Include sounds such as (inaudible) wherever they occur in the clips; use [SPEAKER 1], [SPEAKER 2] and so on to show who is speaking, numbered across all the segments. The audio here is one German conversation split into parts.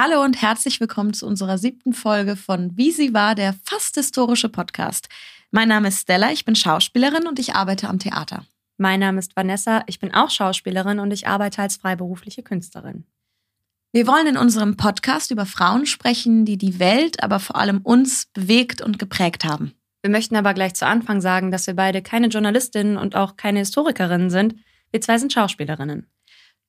[SPEAKER 1] Hallo und herzlich willkommen zu unserer siebten Folge von Wie sie war, der fast historische Podcast. Mein Name ist Stella, ich bin Schauspielerin und ich arbeite am Theater.
[SPEAKER 2] Mein Name ist Vanessa, ich bin auch Schauspielerin und ich arbeite als freiberufliche Künstlerin.
[SPEAKER 1] Wir wollen in unserem Podcast über Frauen sprechen, die die Welt, aber vor allem uns bewegt und geprägt haben.
[SPEAKER 2] Wir möchten aber gleich zu Anfang sagen, dass wir beide keine Journalistinnen und auch keine Historikerinnen sind. Wir zwei sind Schauspielerinnen.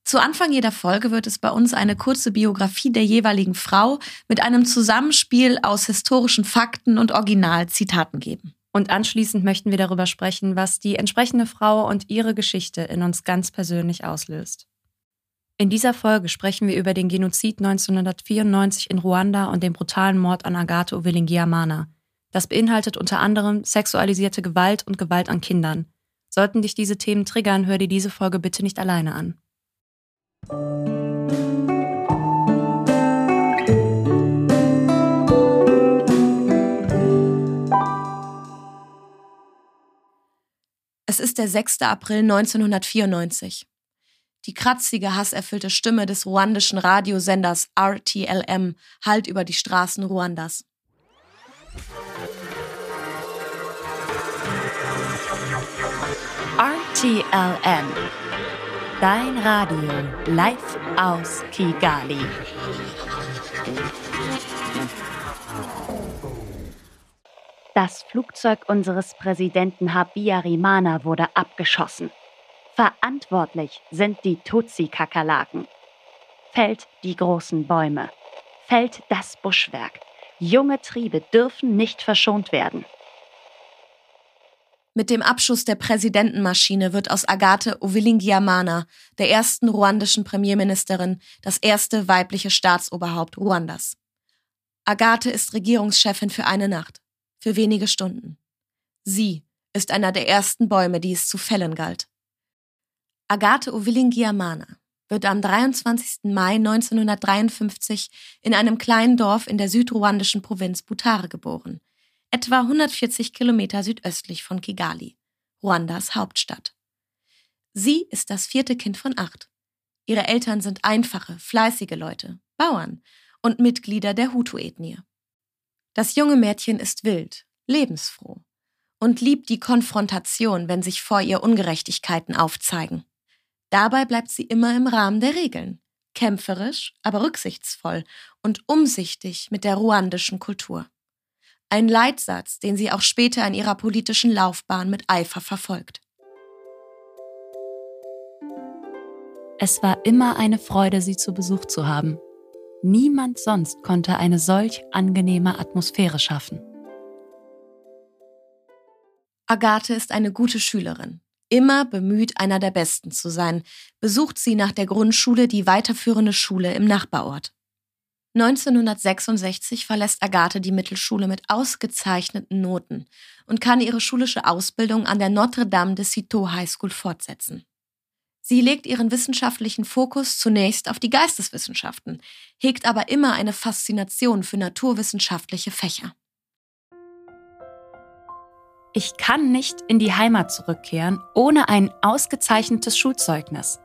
[SPEAKER 1] Zu Anfang jeder Folge wird es bei uns eine kurze Biografie der jeweiligen Frau mit einem Zusammenspiel aus historischen Fakten und Originalzitaten geben.
[SPEAKER 2] Und anschließend möchten wir darüber sprechen, was die entsprechende Frau und ihre Geschichte in uns ganz persönlich auslöst. In dieser Folge sprechen wir über den Genozid 1994 in Ruanda und den brutalen Mord an Agathe Uwilingiamana. Das beinhaltet unter anderem sexualisierte Gewalt und Gewalt an Kindern. Sollten dich diese Themen triggern, hör dir diese Folge bitte nicht alleine an.
[SPEAKER 1] Es ist der 6. April 1994. Die kratzige, hasserfüllte Stimme des ruandischen Radiosenders RTLM hallt über die Straßen Ruandas.
[SPEAKER 3] RTLM. Dein Radio live aus Kigali. Das Flugzeug unseres Präsidenten Habyarimana wurde abgeschossen. Verantwortlich sind die Tutsi-Kakerlaken. Fällt die großen Bäume. Fällt das Buschwerk. Junge Triebe dürfen nicht verschont werden.
[SPEAKER 1] Mit dem Abschuss der Präsidentenmaschine wird aus Agathe Uwilingiamana, der ersten ruandischen Premierministerin, das erste weibliche Staatsoberhaupt Ruandas. Agathe ist Regierungschefin für eine Nacht, für wenige Stunden. Sie ist einer der ersten Bäume, die es zu fällen galt. Agathe Uwilingiamana wird am 23. Mai 1953 in einem kleinen Dorf in der südruandischen Provinz Butare geboren, etwa 140 Kilometer südöstlich von Kigali, Ruandas Hauptstadt. Sie ist das vierte Kind von acht. Ihre Eltern sind einfache, fleißige Leute, Bauern und Mitglieder der Hutu-Ethnie. Das junge Mädchen ist wild, lebensfroh und liebt die Konfrontation, wenn sich vor ihr Ungerechtigkeiten aufzeigen. Dabei bleibt sie immer im Rahmen der Regeln, kämpferisch, aber rücksichtsvoll und umsichtig mit der ruandischen Kultur. Ein Leitsatz, den sie auch später in ihrer politischen Laufbahn mit Eifer verfolgt.
[SPEAKER 3] Es war immer eine Freude, sie zu Besuch zu haben. Niemand sonst konnte eine solch angenehme Atmosphäre schaffen.
[SPEAKER 1] Agathe ist eine gute Schülerin. Immer bemüht, einer der Besten zu sein, besucht sie nach der Grundschule die weiterführende Schule im Nachbarort. 1966 verlässt Agathe die Mittelschule mit ausgezeichneten Noten und kann ihre schulische Ausbildung an der Notre Dame de Citeaux High School fortsetzen. Sie legt ihren wissenschaftlichen Fokus zunächst auf die Geisteswissenschaften, hegt aber immer eine Faszination für naturwissenschaftliche Fächer.
[SPEAKER 3] Ich kann nicht in die Heimat zurückkehren ohne ein ausgezeichnetes Schulzeugnis.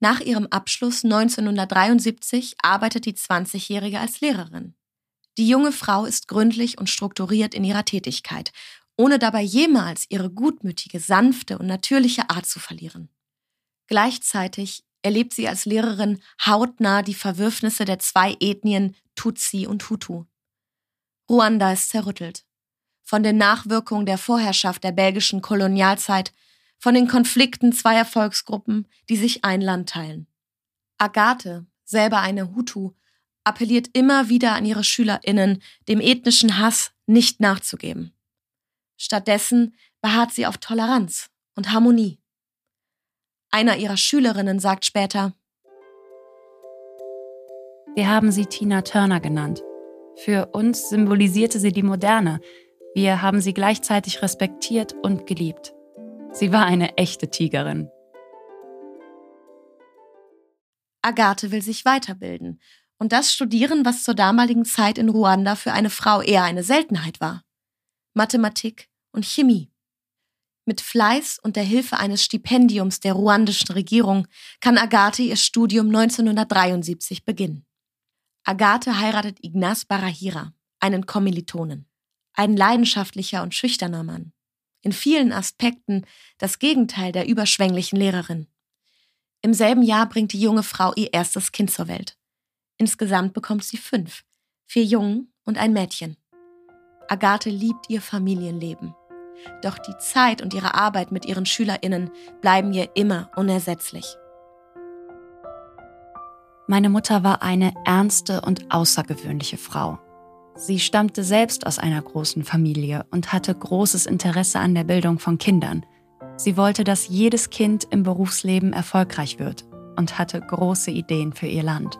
[SPEAKER 1] Nach ihrem Abschluss 1973 arbeitet die 20-Jährige als Lehrerin. Die junge Frau ist gründlich und strukturiert in ihrer Tätigkeit, ohne dabei jemals ihre gutmütige, sanfte und natürliche Art zu verlieren. Gleichzeitig erlebt sie als Lehrerin hautnah die Verwürfnisse der zwei Ethnien Tutsi und Hutu. Ruanda ist zerrüttelt. Von den Nachwirkungen der Vorherrschaft der belgischen Kolonialzeit, von den Konflikten zweier Volksgruppen, die sich ein Land teilen. Agathe, selber eine Hutu, appelliert immer wieder an ihre SchülerInnen, dem ethnischen Hass nicht nachzugeben. Stattdessen beharrt sie auf Toleranz und Harmonie. Einer ihrer Schülerinnen sagt später,
[SPEAKER 3] Wir haben sie Tina Turner genannt. Für uns symbolisierte sie die Moderne. Wir haben sie gleichzeitig respektiert und geliebt. Sie war eine echte Tigerin.
[SPEAKER 1] Agathe will sich weiterbilden und das studieren, was zur damaligen Zeit in Ruanda für eine Frau eher eine Seltenheit war. Mathematik und Chemie. Mit Fleiß und der Hilfe eines Stipendiums der ruandischen Regierung kann Agathe ihr Studium 1973 beginnen. Agathe heiratet Ignaz Barahira, einen Kommilitonen. Ein leidenschaftlicher und schüchterner Mann. In vielen Aspekten das Gegenteil der überschwänglichen Lehrerin. Im selben Jahr bringt die junge Frau ihr erstes Kind zur Welt. Insgesamt bekommt sie fünf, vier Jungen und ein Mädchen. Agathe liebt ihr Familienleben. Doch die Zeit und ihre Arbeit mit ihren Schülerinnen bleiben ihr immer unersetzlich.
[SPEAKER 2] Meine Mutter war eine ernste und außergewöhnliche Frau. Sie stammte selbst aus einer großen Familie und hatte großes Interesse an der Bildung von Kindern. Sie wollte, dass jedes Kind im Berufsleben erfolgreich wird und hatte große Ideen für ihr Land.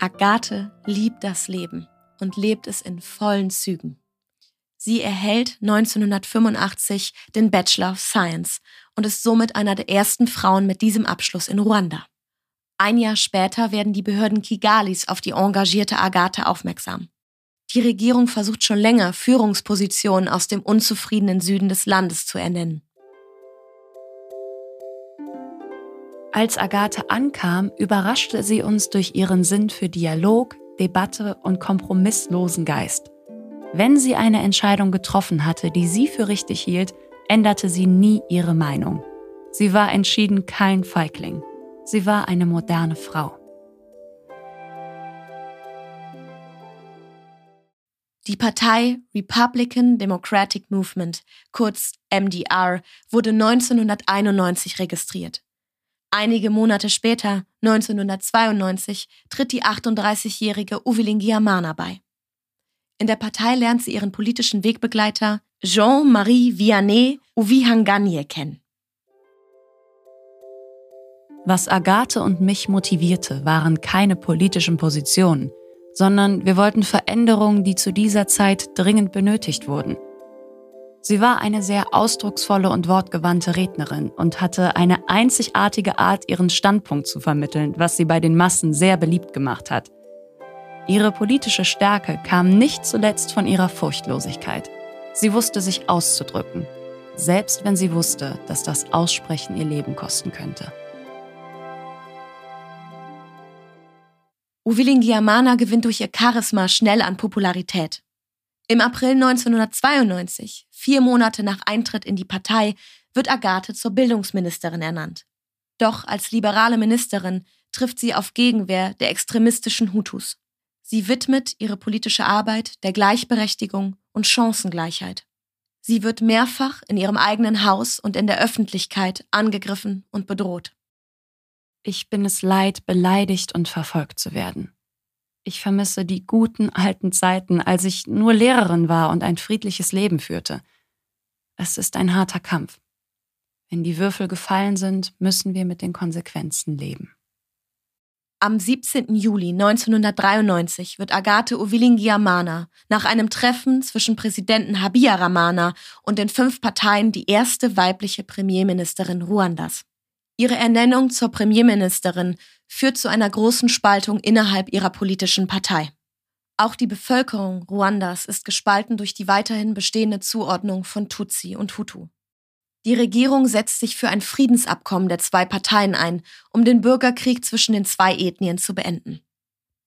[SPEAKER 1] Agathe liebt das Leben und lebt es in vollen Zügen. Sie erhält 1985 den Bachelor of Science und ist somit einer der ersten Frauen mit diesem Abschluss in Ruanda. Ein Jahr später werden die Behörden Kigalis auf die engagierte Agathe aufmerksam. Die Regierung versucht schon länger, Führungspositionen aus dem unzufriedenen Süden des Landes zu ernennen.
[SPEAKER 2] Als Agathe ankam, überraschte sie uns durch ihren Sinn für Dialog, Debatte und kompromisslosen Geist. Wenn sie eine Entscheidung getroffen hatte, die sie für richtig hielt, änderte sie nie ihre Meinung. Sie war entschieden kein Feigling. Sie war eine moderne Frau.
[SPEAKER 1] Die Partei Republican Democratic Movement, kurz MDR, wurde 1991 registriert. Einige Monate später, 1992, tritt die 38-jährige Uwilingiamana bei. In der Partei lernt sie ihren politischen Wegbegleiter Jean-Marie Vianney Uvihanganye kennen.
[SPEAKER 2] Was Agathe und mich motivierte, waren keine politischen Positionen, sondern wir wollten Veränderungen, die zu dieser Zeit dringend benötigt wurden. Sie war eine sehr ausdrucksvolle und wortgewandte Rednerin und hatte eine einzigartige Art, ihren Standpunkt zu vermitteln, was sie bei den Massen sehr beliebt gemacht hat. Ihre politische Stärke kam nicht zuletzt von ihrer Furchtlosigkeit. Sie wusste sich auszudrücken, selbst wenn sie wusste, dass das Aussprechen ihr Leben kosten könnte.
[SPEAKER 1] Uwilingiamana gewinnt durch ihr Charisma schnell an Popularität. Im April 1992, vier Monate nach Eintritt in die Partei, wird Agathe zur Bildungsministerin ernannt. Doch als liberale Ministerin trifft sie auf Gegenwehr der extremistischen Hutus. Sie widmet ihre politische Arbeit der Gleichberechtigung und Chancengleichheit. Sie wird mehrfach in ihrem eigenen Haus und in der Öffentlichkeit angegriffen und bedroht.
[SPEAKER 2] Ich bin es leid, beleidigt und verfolgt zu werden. Ich vermisse die guten alten Zeiten, als ich nur Lehrerin war und ein friedliches Leben führte. Es ist ein harter Kampf. Wenn die Würfel gefallen sind, müssen wir mit den Konsequenzen leben.
[SPEAKER 1] Am 17. Juli 1993 wird Agathe Uwilingiamana nach einem Treffen zwischen Präsidenten Habyaramana und den fünf Parteien die erste weibliche Premierministerin Ruandas. Ihre Ernennung zur Premierministerin führt zu einer großen Spaltung innerhalb ihrer politischen Partei. Auch die Bevölkerung Ruandas ist gespalten durch die weiterhin bestehende Zuordnung von Tutsi und Hutu. Die Regierung setzt sich für ein Friedensabkommen der zwei Parteien ein, um den Bürgerkrieg zwischen den zwei Ethnien zu beenden.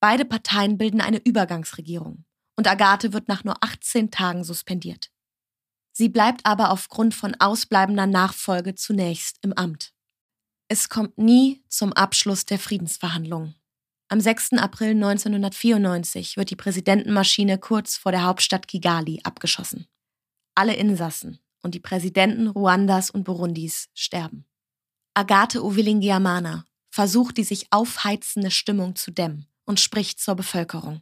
[SPEAKER 1] Beide Parteien bilden eine Übergangsregierung und Agathe wird nach nur 18 Tagen suspendiert. Sie bleibt aber aufgrund von ausbleibender Nachfolge zunächst im Amt. Es kommt nie zum Abschluss der Friedensverhandlungen. Am 6. April 1994 wird die Präsidentenmaschine kurz vor der Hauptstadt Kigali abgeschossen. Alle Insassen und die Präsidenten Ruandas und Burundis sterben. Agathe Uwilingiamana versucht, die sich aufheizende Stimmung zu dämmen und spricht zur Bevölkerung.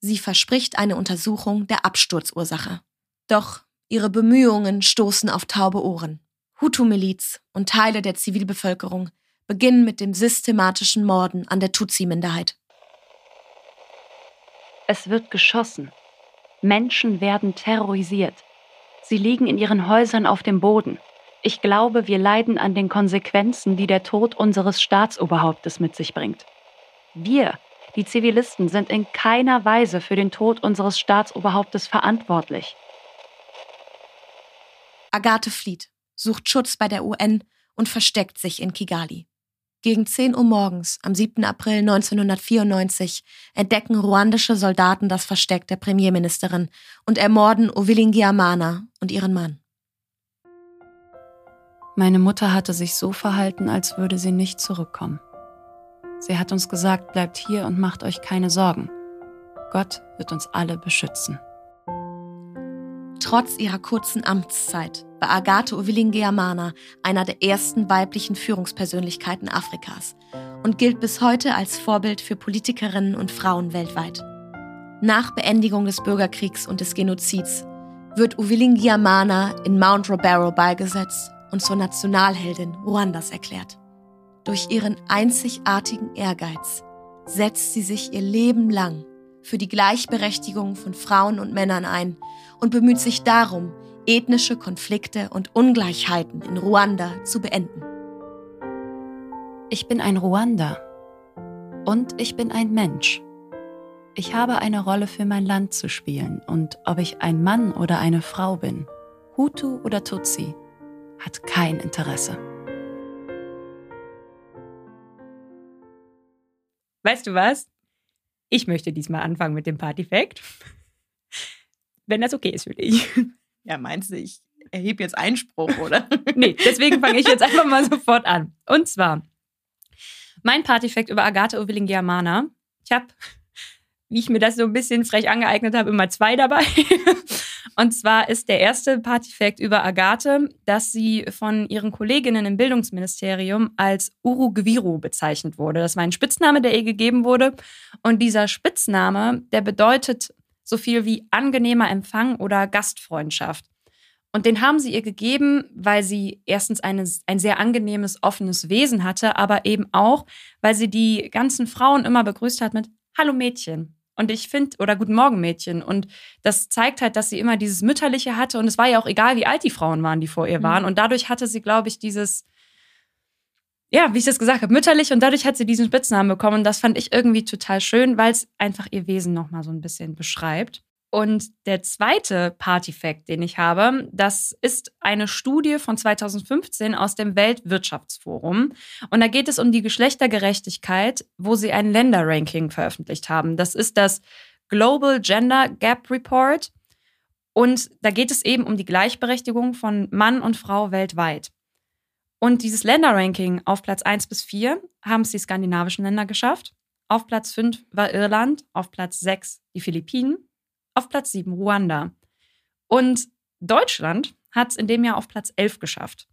[SPEAKER 1] Sie verspricht eine Untersuchung der Absturzursache. Doch ihre Bemühungen stoßen auf taube Ohren. Hutu-Miliz und Teile der Zivilbevölkerung beginnen mit dem systematischen Morden an der Tutsi-Minderheit.
[SPEAKER 2] Es wird geschossen. Menschen werden terrorisiert. Sie liegen in ihren Häusern auf dem Boden. Ich glaube, wir leiden an den Konsequenzen, die der Tod unseres Staatsoberhauptes mit sich bringt. Wir, die Zivilisten, sind in keiner Weise für den Tod unseres Staatsoberhauptes verantwortlich.
[SPEAKER 1] Agathe flieht, sucht Schutz bei der UN und versteckt sich in Kigali. Gegen 10 Uhr morgens am 7. April 1994 entdecken ruandische Soldaten das Versteck der Premierministerin und ermorden Ovilingiamana und ihren Mann.
[SPEAKER 3] Meine Mutter hatte sich so verhalten, als würde sie nicht zurückkommen. Sie hat uns gesagt, bleibt hier und macht euch keine Sorgen. Gott wird uns alle beschützen.
[SPEAKER 1] Trotz ihrer kurzen Amtszeit war Agathe Uwilingiamana einer der ersten weiblichen Führungspersönlichkeiten Afrikas und gilt bis heute als Vorbild für Politikerinnen und Frauen weltweit. Nach Beendigung des Bürgerkriegs und des Genozids wird Uwilingiamana in Mount Robero beigesetzt und zur Nationalheldin Ruandas erklärt. Durch ihren einzigartigen Ehrgeiz setzt sie sich ihr Leben lang für die Gleichberechtigung von Frauen und Männern ein und bemüht sich darum, ethnische Konflikte und Ungleichheiten in Ruanda zu beenden.
[SPEAKER 3] Ich bin ein Ruander und ich bin ein Mensch. Ich habe eine Rolle für mein Land zu spielen und ob ich ein Mann oder eine Frau bin, Hutu oder Tutsi, hat kein Interesse.
[SPEAKER 2] Weißt du was? Ich möchte diesmal anfangen mit dem Partyfact. Wenn das okay ist für dich. (laughs)
[SPEAKER 1] Ja, meinst du, ich erhebe jetzt Einspruch, oder? (laughs)
[SPEAKER 2] nee, deswegen fange ich jetzt einfach mal sofort an. Und zwar, mein Partyfact über Agathe Ovilingiamana. Ich habe, wie ich mir das so ein bisschen frech angeeignet habe, immer zwei dabei. (laughs) Und zwar ist der erste Partyfact über Agathe, dass sie von ihren Kolleginnen im Bildungsministerium als Urugwiru bezeichnet wurde. Das war ein Spitzname, der ihr gegeben wurde. Und dieser Spitzname, der bedeutet so viel wie angenehmer Empfang oder Gastfreundschaft. Und den haben sie ihr gegeben, weil sie erstens eine, ein sehr angenehmes, offenes Wesen hatte, aber eben auch, weil sie die ganzen Frauen immer begrüßt hat mit Hallo Mädchen. Und ich finde, oder Guten Morgen Mädchen. Und das zeigt halt, dass sie immer dieses Mütterliche hatte. Und es war ja auch egal, wie alt die Frauen waren, die vor ihr waren. Mhm. Und dadurch hatte sie, glaube ich, dieses, ja, wie ich das gesagt habe, mütterlich und dadurch hat sie diesen Spitznamen bekommen. Und das fand ich irgendwie total schön, weil es einfach ihr Wesen nochmal so ein bisschen beschreibt. Und der zweite Partyfact, den ich habe, das ist eine Studie von 2015 aus dem Weltwirtschaftsforum. Und da geht es um die Geschlechtergerechtigkeit, wo sie ein Länderranking veröffentlicht haben. Das ist das Global Gender Gap Report. Und da geht es eben um die Gleichberechtigung von Mann und Frau weltweit. Und dieses Länderranking auf Platz 1 bis 4 haben es die skandinavischen Länder geschafft. Auf Platz 5 war Irland, auf Platz 6 die Philippinen, auf Platz 7 Ruanda. Und Deutschland hat es in dem Jahr auf Platz 11 geschafft.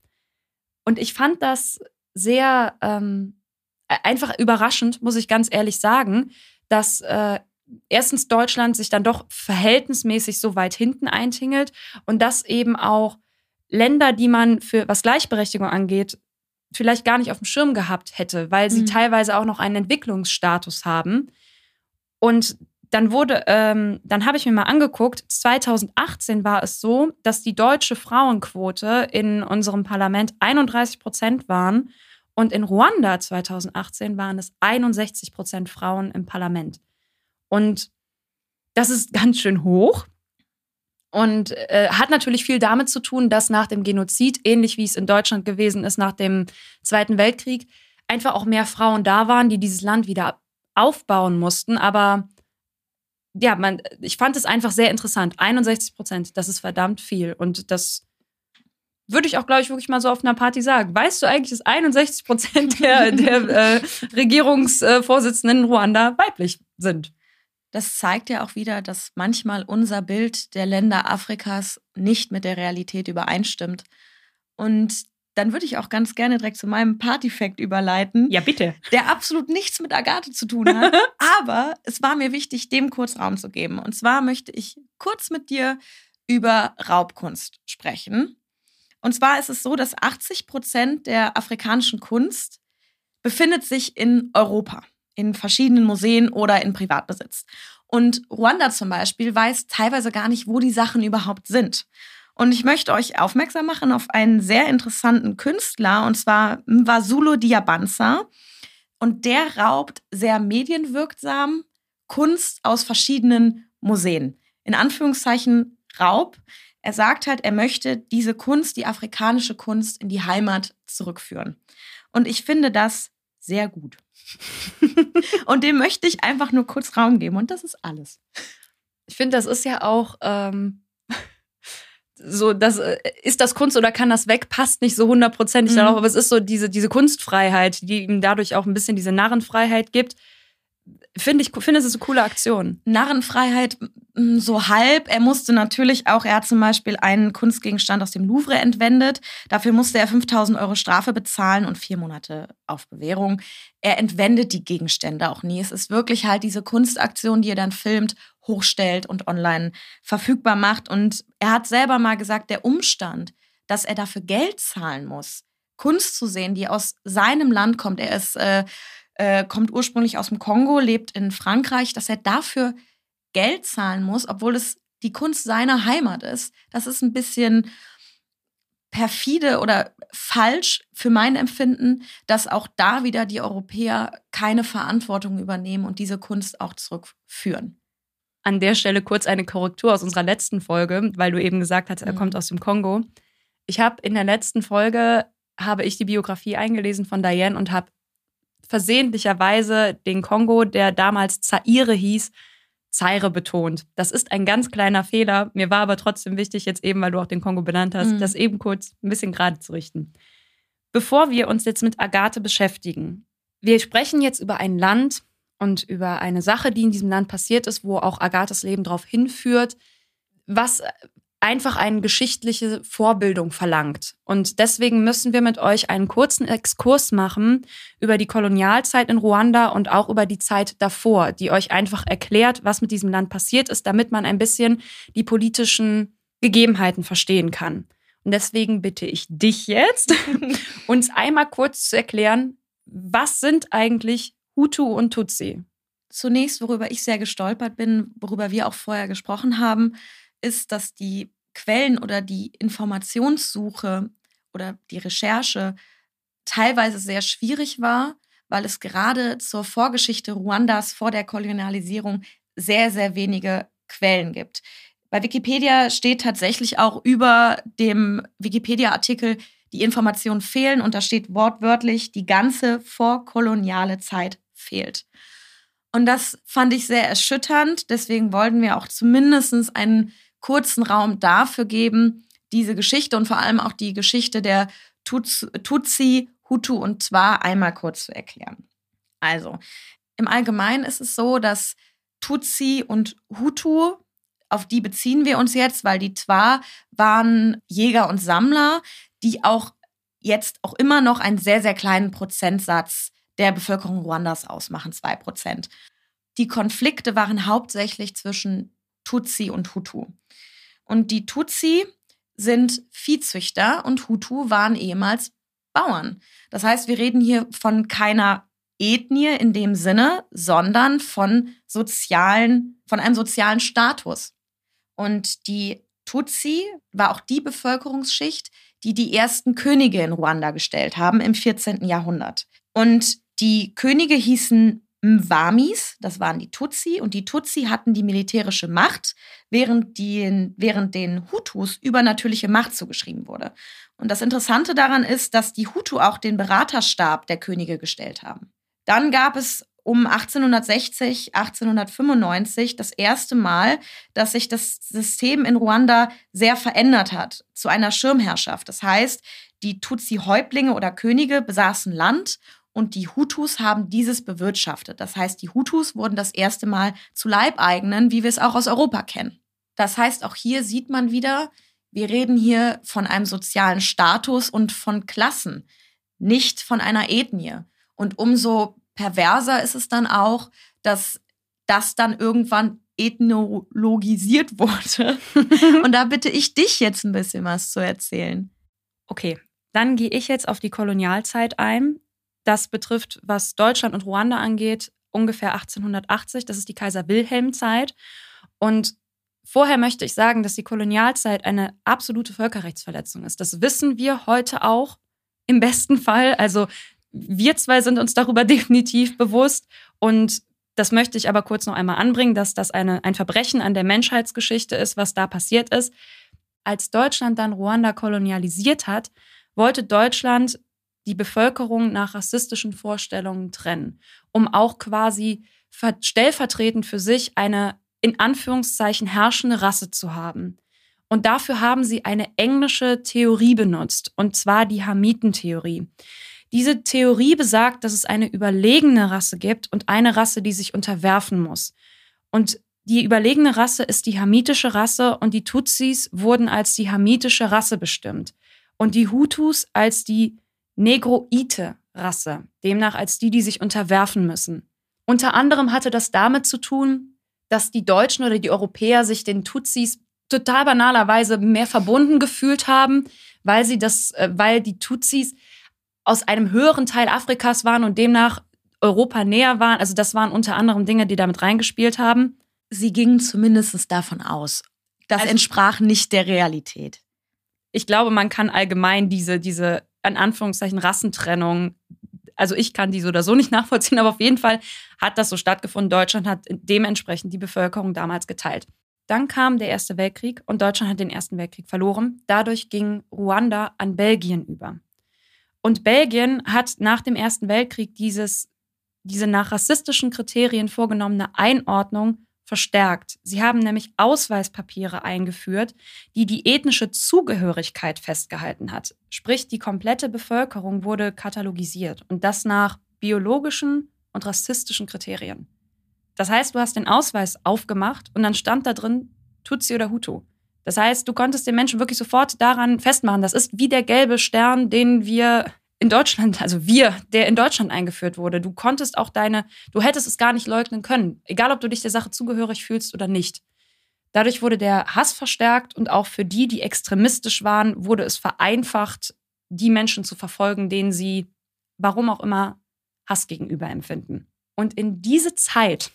[SPEAKER 2] Und ich fand das sehr ähm, e-, einfach überraschend, muss ich ganz ehrlich sagen, dass äh, erstens Deutschland sich dann doch verhältnismäßig so weit hinten eintingelt und dass eben auch Länder, die man für was Gleichberechtigung angeht, vielleicht gar nicht auf dem Schirm gehabt hätte, weil sie mhm. teilweise auch noch einen Entwicklungsstatus haben. Und dann wurde, ähm, dann habe ich mir mal angeguckt, 2018 war es so, dass die deutsche Frauenquote in unserem Parlament 31 Prozent waren und in Ruanda 2018 waren es 61 Prozent Frauen im Parlament. Und das ist ganz schön hoch. Und äh, hat natürlich viel damit zu tun, dass nach dem Genozid, ähnlich wie es in Deutschland gewesen ist nach dem Zweiten Weltkrieg, einfach auch mehr Frauen da waren, die dieses Land wieder aufbauen mussten. Aber ja, man, ich fand es einfach sehr interessant. 61 Prozent, das ist verdammt viel. Und das würde ich auch, glaube ich, wirklich mal so auf einer Party sagen. Weißt du eigentlich, dass 61 Prozent der, der äh, Regierungsvorsitzenden in Ruanda weiblich sind?
[SPEAKER 1] Das zeigt ja auch wieder, dass manchmal unser Bild der Länder Afrikas nicht mit der Realität übereinstimmt. Und dann würde ich auch ganz gerne direkt zu meinem Partyfact überleiten.
[SPEAKER 2] Ja, bitte.
[SPEAKER 1] Der absolut nichts mit Agathe zu tun hat. (laughs) aber es war mir wichtig, dem kurz Raum zu geben. Und zwar möchte ich kurz mit dir über Raubkunst sprechen. Und zwar ist es so, dass 80 Prozent der afrikanischen Kunst befindet sich in Europa in verschiedenen Museen oder in Privatbesitz. Und Ruanda zum Beispiel weiß teilweise gar nicht, wo die Sachen überhaupt sind. Und ich möchte euch aufmerksam machen auf einen sehr interessanten Künstler, und zwar Mvasulo Diabanza. Und der raubt sehr medienwirksam Kunst aus verschiedenen Museen. In Anführungszeichen Raub. Er sagt halt, er möchte diese Kunst, die afrikanische Kunst, in die Heimat zurückführen. Und ich finde das sehr gut. (laughs) und dem möchte ich einfach nur kurz Raum geben. Und das ist alles.
[SPEAKER 2] Ich finde, das ist ja auch ähm, so, das äh, ist das Kunst oder kann das weg, passt nicht so hundertprozentig mhm. darauf, aber es ist so diese, diese Kunstfreiheit, die ihm dadurch auch ein bisschen diese Narrenfreiheit gibt. Finde ich, finde es ist eine coole Aktion.
[SPEAKER 1] Narrenfreiheit so halb. Er musste natürlich auch, er hat zum Beispiel einen Kunstgegenstand aus dem Louvre entwendet. Dafür musste er 5000 Euro Strafe bezahlen und vier Monate auf Bewährung. Er entwendet die Gegenstände auch nie. Es ist wirklich halt diese Kunstaktion, die er dann filmt, hochstellt und online verfügbar macht. Und er hat selber mal gesagt, der Umstand, dass er dafür Geld zahlen muss, Kunst zu sehen, die aus seinem Land kommt. Er ist äh, äh, kommt ursprünglich aus dem Kongo, lebt in Frankreich, dass er dafür Geld zahlen muss, obwohl es die Kunst seiner Heimat ist. Das ist ein bisschen perfide oder falsch für mein Empfinden, dass auch da wieder die Europäer keine Verantwortung übernehmen und diese Kunst auch zurückführen.
[SPEAKER 2] An der Stelle kurz eine Korrektur aus unserer letzten Folge, weil du eben gesagt hast, er mhm. kommt aus dem Kongo. Ich habe in der letzten Folge habe ich die Biografie eingelesen von Diane und habe versehentlicherweise den Kongo, der damals Zaire hieß, Zaire betont. Das ist ein ganz kleiner Fehler. Mir war aber trotzdem wichtig, jetzt eben, weil du auch den Kongo benannt hast, mhm. das eben kurz ein bisschen gerade zu richten. Bevor wir uns jetzt mit Agathe beschäftigen, wir sprechen jetzt über ein Land und über eine Sache, die in diesem Land passiert ist, wo auch Agathes Leben darauf hinführt, was einfach eine geschichtliche Vorbildung verlangt. Und deswegen müssen wir mit euch einen kurzen Exkurs machen über die Kolonialzeit in Ruanda und auch über die Zeit davor, die euch einfach erklärt, was mit diesem Land passiert ist, damit man ein bisschen die politischen Gegebenheiten verstehen kann. Und deswegen bitte ich dich jetzt, (laughs) uns einmal kurz zu erklären, was sind eigentlich Hutu und Tutsi?
[SPEAKER 1] Zunächst, worüber ich sehr gestolpert bin, worüber wir auch vorher gesprochen haben, ist, dass die Quellen oder die Informationssuche oder die Recherche teilweise sehr schwierig war, weil es gerade zur Vorgeschichte Ruandas vor der Kolonialisierung sehr, sehr wenige Quellen gibt. Bei Wikipedia steht tatsächlich auch über dem Wikipedia-Artikel, die Informationen fehlen und da steht wortwörtlich, die ganze vorkoloniale Zeit fehlt. Und das fand ich sehr erschütternd. Deswegen wollten wir auch zumindest einen kurzen Raum dafür geben, diese Geschichte und vor allem auch die Geschichte der Tutsi, Hutu und zwar einmal kurz zu erklären. Also, im Allgemeinen ist es so, dass Tutsi und Hutu, auf die beziehen wir uns jetzt, weil die zwar waren Jäger und Sammler, die auch jetzt auch immer noch einen sehr, sehr kleinen Prozentsatz der Bevölkerung Ruandas ausmachen, zwei Prozent. Die Konflikte waren hauptsächlich zwischen Tutsi und Hutu. Und die Tutsi sind Viehzüchter und Hutu waren ehemals Bauern. Das heißt, wir reden hier von keiner Ethnie in dem Sinne, sondern von sozialen, von einem sozialen Status. Und die Tutsi war auch die Bevölkerungsschicht, die die ersten Könige in Ruanda gestellt haben im 14. Jahrhundert. Und die Könige hießen Mwamis, das waren die Tutsi, und die Tutsi hatten die militärische Macht, während, die, während den Hutus übernatürliche Macht zugeschrieben wurde. Und das Interessante daran ist, dass die Hutu auch den Beraterstab der Könige gestellt haben. Dann gab es um 1860, 1895 das erste Mal, dass sich das System in Ruanda sehr verändert hat zu einer Schirmherrschaft. Das heißt, die Tutsi-Häuptlinge oder Könige besaßen Land und die Hutus haben dieses bewirtschaftet. Das heißt, die Hutus wurden das erste Mal zu Leibeigenen, wie wir es auch aus Europa kennen. Das heißt, auch hier sieht man wieder, wir reden hier von einem sozialen Status und von Klassen, nicht von einer Ethnie. Und umso perverser ist es dann auch, dass das dann irgendwann ethnologisiert (laughs) wurde. (laughs) und da bitte ich dich jetzt ein bisschen was zu erzählen.
[SPEAKER 2] Okay, dann gehe ich jetzt auf die Kolonialzeit ein. Das betrifft, was Deutschland und Ruanda angeht, ungefähr 1880. Das ist die Kaiser-Wilhelm-Zeit. Und vorher möchte ich sagen, dass die Kolonialzeit eine absolute Völkerrechtsverletzung ist. Das wissen wir heute auch im besten Fall. Also wir zwei sind uns darüber (laughs) definitiv bewusst. Und das möchte ich aber kurz noch einmal anbringen, dass das eine, ein Verbrechen an der Menschheitsgeschichte ist, was da passiert ist. als Deutschland dann Ruanda kolonialisiert hat, wollte Deutschland die Bevölkerung nach rassistischen Vorstellungen trennen, um auch quasi stellvertretend für sich eine in Anführungszeichen herrschende Rasse zu haben. Und dafür haben sie eine englische Theorie benutzt, und zwar die Hamitentheorie. Diese Theorie besagt, dass es eine überlegene Rasse gibt und eine Rasse, die sich unterwerfen muss. Und die überlegene Rasse ist die hamitische Rasse und die Tutsis wurden als die hamitische Rasse bestimmt und die Hutus als die negroite Rasse, demnach als die, die sich unterwerfen müssen. Unter anderem hatte das damit zu tun, dass die Deutschen oder die Europäer sich den Tutsis total banalerweise mehr verbunden gefühlt haben, weil sie das, äh, weil die Tutsis aus einem höheren Teil Afrikas waren und demnach Europa näher waren. Also das waren unter anderem Dinge, die damit reingespielt haben.
[SPEAKER 1] Sie gingen zumindest davon aus. Das also, entsprach nicht der Realität.
[SPEAKER 2] Ich glaube, man kann allgemein diese, diese, in Anführungszeichen, Rassentrennung, also ich kann die so oder so nicht (laughs) nachvollziehen, aber auf jeden Fall hat das so stattgefunden. Deutschland hat dementsprechend die Bevölkerung damals geteilt. Dann kam der Erste Weltkrieg und Deutschland hat den Ersten Weltkrieg verloren. Dadurch ging Ruanda an Belgien über. Und Belgien hat nach dem Ersten Weltkrieg dieses, diese nach rassistischen Kriterien vorgenommene Einordnung verstärkt. Sie haben nämlich Ausweispapiere eingeführt, die die ethnische Zugehörigkeit festgehalten hat. Sprich, die komplette Bevölkerung wurde katalogisiert und das nach biologischen und rassistischen Kriterien. Das heißt, du hast den Ausweis aufgemacht und dann stand da drin Tutsi oder Hutu. Das heißt, du konntest den Menschen wirklich sofort daran festmachen. Das ist wie der gelbe Stern, den wir in Deutschland, also wir, der in Deutschland eingeführt wurde. Du konntest auch deine, du hättest es gar nicht leugnen können, egal ob du dich der Sache zugehörig fühlst oder nicht. Dadurch wurde der Hass verstärkt und auch für die, die extremistisch waren, wurde es vereinfacht, die Menschen zu verfolgen, denen sie, warum auch immer, Hass gegenüber empfinden. Und in diese Zeit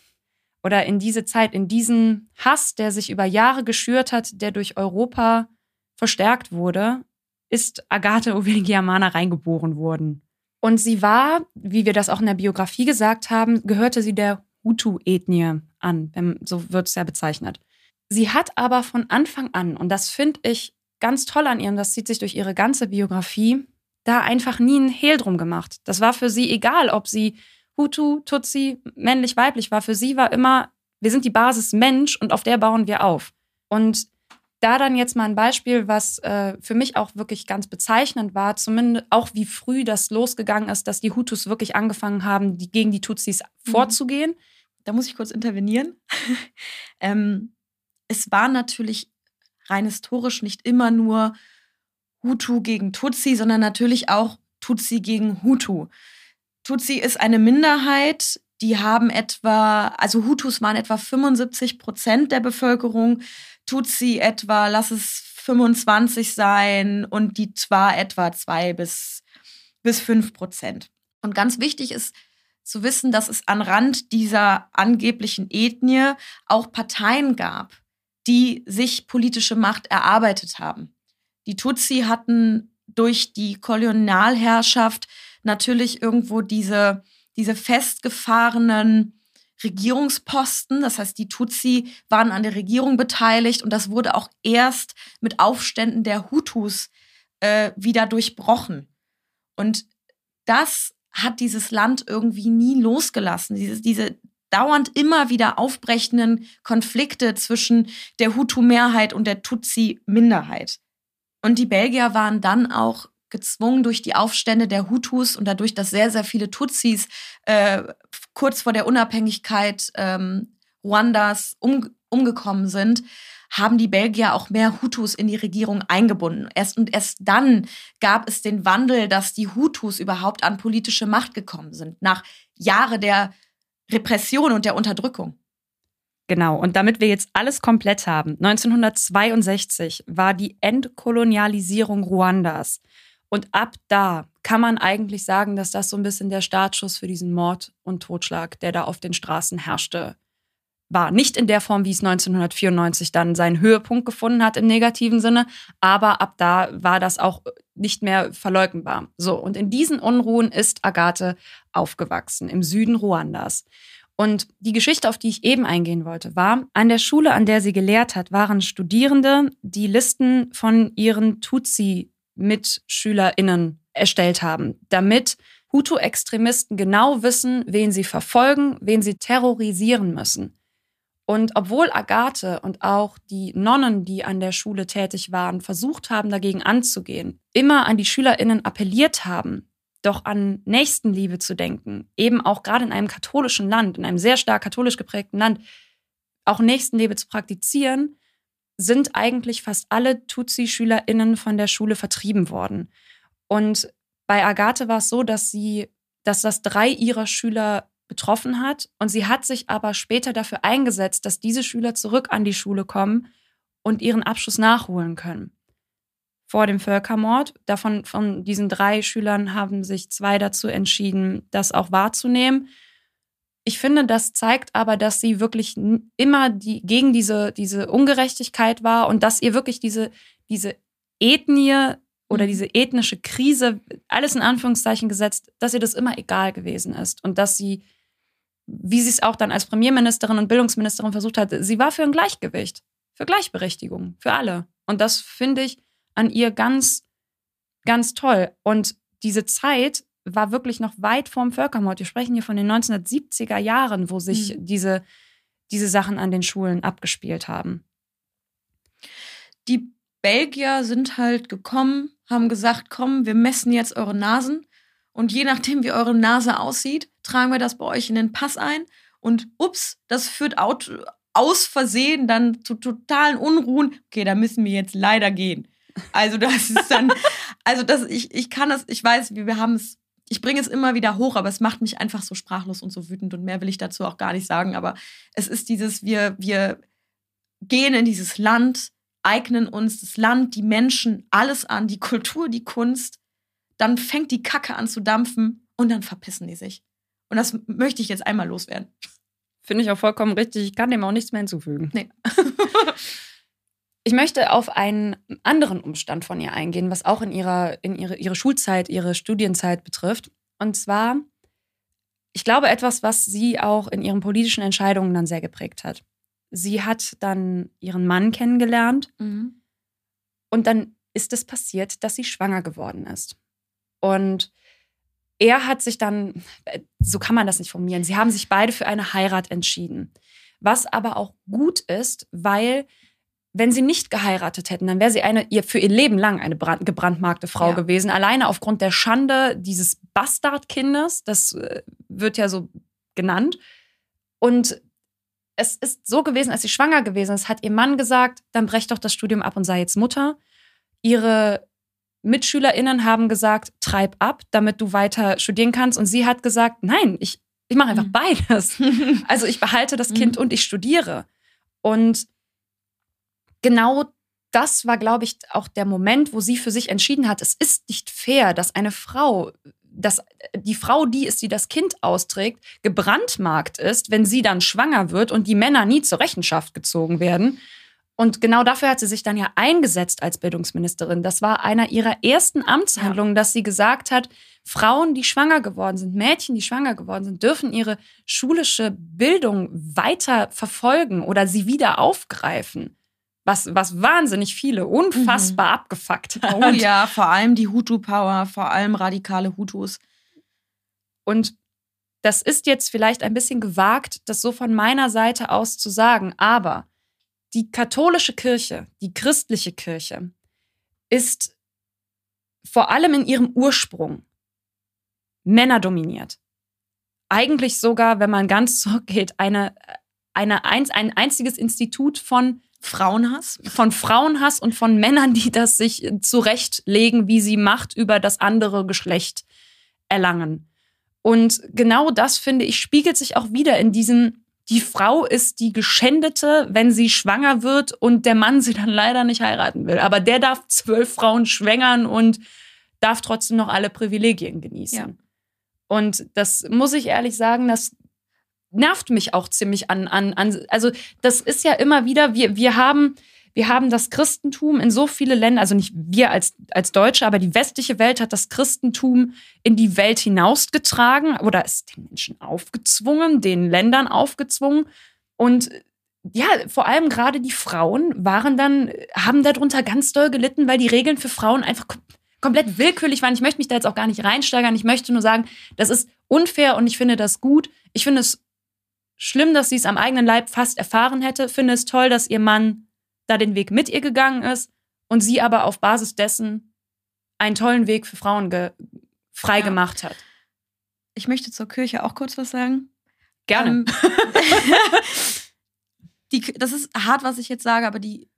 [SPEAKER 2] oder in diese Zeit, in diesen Hass, der sich über Jahre geschürt hat, der durch Europa verstärkt wurde, ist Agathe Ovigiamana reingeboren worden. Und sie war, wie wir das auch in der Biografie gesagt haben, gehörte sie der Hutu-Ethnie an, so wird es ja bezeichnet. Sie hat aber von Anfang an, und das finde ich ganz toll an ihr, und das zieht sich durch ihre ganze Biografie, da einfach nie ein Hehl drum gemacht. Das war für sie egal, ob sie Hutu, Tutsi, männlich, weiblich war. Für sie war immer, wir sind die Basis Mensch und auf der bauen wir auf. Und da dann jetzt mal ein Beispiel, was äh, für mich auch wirklich ganz bezeichnend war, zumindest auch wie früh das losgegangen ist, dass die Hutus wirklich angefangen haben, die, gegen die Tutsis mhm. vorzugehen.
[SPEAKER 1] Da muss ich kurz intervenieren. (laughs) ähm, es war natürlich rein historisch nicht immer nur Hutu gegen Tutsi, sondern natürlich auch Tutsi gegen Hutu. Tutsi ist eine Minderheit, die haben etwa, also Hutus waren etwa 75 Prozent der Bevölkerung. Tutsi etwa, lass es 25 sein und die Twa etwa 2 bis, bis 5 Prozent. Und ganz wichtig ist zu wissen, dass es an Rand dieser angeblichen Ethnie auch Parteien gab, die sich politische Macht erarbeitet haben. Die Tutsi hatten durch die Kolonialherrschaft natürlich irgendwo diese, diese festgefahrenen Regierungsposten. Das heißt, die Tutsi waren an der Regierung beteiligt und das wurde auch erst mit Aufständen der Hutus äh, wieder durchbrochen. Und das hat dieses Land irgendwie nie losgelassen. Diese, diese dauernd immer wieder aufbrechenden Konflikte zwischen der Hutu-Mehrheit und der Tutsi-Minderheit. Und die Belgier waren dann auch gezwungen durch die Aufstände der Hutus und dadurch, dass sehr, sehr viele Tutsis äh, kurz vor der Unabhängigkeit ähm, Ruandas um, umgekommen sind, haben die Belgier auch mehr Hutus in die Regierung eingebunden. Erst und erst dann gab es den Wandel, dass die Hutus überhaupt an politische Macht gekommen sind, nach Jahren der Repression und der Unterdrückung.
[SPEAKER 2] Genau, und damit wir jetzt alles komplett haben, 1962 war die Entkolonialisierung Ruandas. Und ab da kann man eigentlich sagen, dass das so ein bisschen der Startschuss für diesen Mord und Totschlag, der da auf den Straßen herrschte, war. Nicht in der Form, wie es 1994 dann seinen Höhepunkt gefunden hat im negativen Sinne, aber ab da war das auch nicht mehr verleugnbar. So, und in diesen Unruhen ist Agathe aufgewachsen, im Süden Ruandas. Und die Geschichte, auf die ich eben eingehen wollte, war, an der Schule, an der sie gelehrt hat, waren Studierende, die Listen von ihren Tutsi-MitschülerInnen erstellt haben, damit Hutu-Extremisten genau wissen, wen sie verfolgen, wen sie terrorisieren müssen. Und obwohl Agathe und auch die Nonnen, die an der Schule tätig waren, versucht haben, dagegen anzugehen, immer an die SchülerInnen appelliert haben, doch an Nächstenliebe zu denken, eben auch gerade in einem katholischen Land, in einem sehr stark katholisch geprägten Land, auch Nächstenliebe zu praktizieren, sind eigentlich fast alle Tutsi-SchülerInnen von der Schule vertrieben worden. Und bei Agathe war es so, dass sie, dass das drei ihrer Schüler betroffen hat. Und sie hat sich aber später dafür eingesetzt, dass diese Schüler zurück an die Schule kommen und ihren Abschluss nachholen können. Vor dem Völkermord. Davon, von diesen drei Schülern haben sich zwei dazu entschieden, das auch wahrzunehmen. Ich finde, das zeigt aber, dass sie wirklich immer die, gegen diese, diese Ungerechtigkeit war und dass ihr wirklich diese, diese Ethnie oder mhm. diese ethnische Krise, alles in Anführungszeichen gesetzt, dass ihr das immer egal gewesen ist und dass sie wie sie es auch dann als Premierministerin und Bildungsministerin versucht hat, sie war für ein Gleichgewicht, für Gleichberechtigung, für alle. Und das finde ich an ihr ganz, ganz toll. Und diese Zeit war wirklich noch weit vorm Völkermord. Wir sprechen hier von den 1970er Jahren, wo sich mhm. diese, diese Sachen an den Schulen abgespielt haben.
[SPEAKER 1] Die Belgier sind halt gekommen, haben gesagt, komm, wir messen jetzt eure Nasen und je nachdem, wie eure Nase aussieht, tragen wir das bei euch in den Pass ein. Und ups, das führt aus Versehen dann zu totalen Unruhen. Okay, da müssen wir jetzt leider gehen. Also das ist dann, (laughs) also das, ich, ich kann das, ich weiß, wir haben es, ich bringe es immer wieder hoch, aber es macht mich einfach so sprachlos und so wütend und mehr will ich dazu auch gar nicht sagen. Aber es ist dieses, wir, wir gehen in dieses Land, eignen uns das Land, die Menschen, alles an, die Kultur, die Kunst dann fängt die Kacke an zu dampfen und dann verpissen die sich. Und das möchte ich jetzt einmal loswerden.
[SPEAKER 2] Finde ich auch vollkommen richtig. Ich kann dem auch nichts mehr hinzufügen.
[SPEAKER 1] Nee. (laughs)
[SPEAKER 2] ich möchte auf einen anderen Umstand von ihr eingehen, was auch in ihrer in ihre, ihre Schulzeit, ihre Studienzeit betrifft. Und zwar, ich glaube, etwas, was sie auch in ihren politischen Entscheidungen dann sehr geprägt hat. Sie hat dann ihren Mann kennengelernt mhm. und dann ist es passiert, dass sie schwanger geworden ist. Und er hat sich dann, so kann man das nicht formulieren, sie haben sich beide für eine Heirat entschieden. Was aber auch gut ist, weil wenn sie nicht geheiratet hätten, dann wäre sie eine, ihr für ihr Leben lang eine gebrandmarkte Frau ja. gewesen. Alleine aufgrund der Schande dieses Bastardkindes, das äh, wird ja so genannt. Und es ist so gewesen, als sie schwanger gewesen ist, hat ihr Mann gesagt, dann brech doch das Studium ab und sei jetzt Mutter. Ihre MitschülerInnen haben gesagt, treib ab, damit du weiter studieren kannst. Und sie hat gesagt, nein, ich, ich mache einfach mhm. beides. (laughs) also ich behalte das Kind mhm. und ich studiere. Und genau das war, glaube ich, auch der Moment, wo sie für sich entschieden hat, es ist nicht fair, dass eine Frau, dass die Frau, die ist, die das Kind austrägt, gebrandmarkt ist, wenn sie dann schwanger wird und die Männer nie zur Rechenschaft gezogen werden. Und genau dafür hat sie sich dann ja eingesetzt als Bildungsministerin. Das war einer ihrer ersten Amtshandlungen, dass sie gesagt hat, Frauen, die schwanger geworden sind, Mädchen, die schwanger geworden sind, dürfen ihre schulische Bildung weiter verfolgen oder sie wieder aufgreifen. Was, was wahnsinnig viele unfassbar mhm. abgefuckt
[SPEAKER 1] hat. Oh ja, vor allem die Hutu-Power, vor allem radikale Hutus.
[SPEAKER 2] Und das ist jetzt vielleicht ein bisschen gewagt, das so von meiner Seite aus zu sagen, aber die katholische Kirche, die christliche Kirche, ist vor allem in ihrem Ursprung männerdominiert. Eigentlich sogar, wenn man ganz zurückgeht, eine, eine ein, ein einziges Institut von Frauenhass? Von Frauenhass und von Männern, die das sich zurechtlegen, wie sie Macht über das andere Geschlecht erlangen. Und genau das, finde ich, spiegelt sich auch wieder in diesem die Frau ist die Geschändete, wenn sie schwanger wird und der Mann sie dann leider nicht heiraten will. Aber der darf zwölf Frauen schwängern und darf trotzdem noch alle Privilegien genießen. Ja. Und das muss ich ehrlich sagen, das nervt mich auch ziemlich an, an, an. Also, das ist ja immer wieder, wir, wir haben, wir haben das Christentum in so viele Länder, also nicht wir als, als Deutsche, aber die westliche Welt hat das Christentum in die Welt hinausgetragen oder ist den Menschen aufgezwungen, den Ländern aufgezwungen. Und ja, vor allem gerade die Frauen waren dann, haben darunter ganz doll gelitten, weil die Regeln für Frauen einfach komplett willkürlich waren. Ich möchte mich da jetzt auch gar nicht reinsteigern. Ich möchte nur sagen, das ist unfair und ich finde das gut. Ich finde es schlimm, dass sie es am eigenen Leib fast erfahren hätte. Finde es toll, dass ihr Mann da den Weg mit ihr gegangen ist und sie aber auf Basis dessen einen tollen Weg für Frauen frei ja. gemacht hat.
[SPEAKER 1] Ich möchte zur Kirche auch kurz was sagen.
[SPEAKER 2] Gerne. Ähm, (laughs)
[SPEAKER 1] die, das ist hart, was ich jetzt sage, aber die,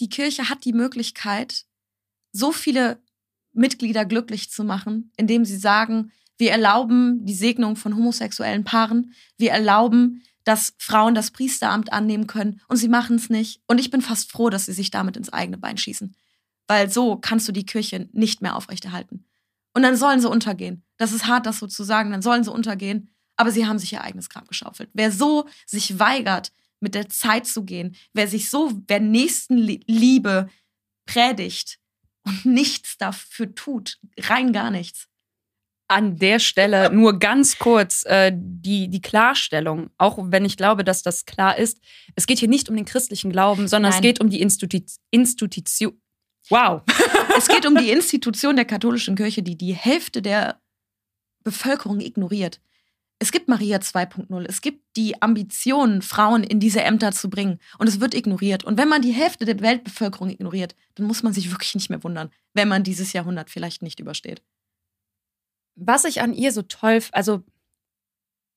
[SPEAKER 1] die Kirche hat die Möglichkeit, so viele Mitglieder glücklich zu machen, indem sie sagen, wir erlauben die Segnung von homosexuellen Paaren, wir erlauben, dass Frauen das Priesteramt annehmen können und sie machen es nicht. Und ich bin fast froh, dass sie sich damit ins eigene Bein schießen. Weil so kannst du die Kirche nicht mehr aufrechterhalten. Und dann sollen sie untergehen. Das ist hart, das so zu sagen, dann sollen sie untergehen. Aber sie haben sich ihr eigenes Grab geschaufelt. Wer so sich weigert, mit der Zeit zu gehen, wer sich so, wer Nächstenliebe predigt und nichts dafür tut, rein gar nichts.
[SPEAKER 2] An der Stelle nur ganz kurz äh, die, die Klarstellung, auch wenn ich glaube, dass das klar ist. Es geht hier nicht um den christlichen Glauben, sondern Nein. es geht um die Institu Institution. Wow. (laughs)
[SPEAKER 1] es geht um die Institution der katholischen Kirche, die die Hälfte der Bevölkerung ignoriert. Es gibt Maria 2.0. Es gibt die Ambitionen, Frauen in diese Ämter zu bringen. Und es wird ignoriert. Und wenn man die Hälfte der Weltbevölkerung ignoriert, dann muss man sich wirklich nicht mehr wundern, wenn man dieses Jahrhundert vielleicht nicht übersteht.
[SPEAKER 2] Was ich an ihr so toll, also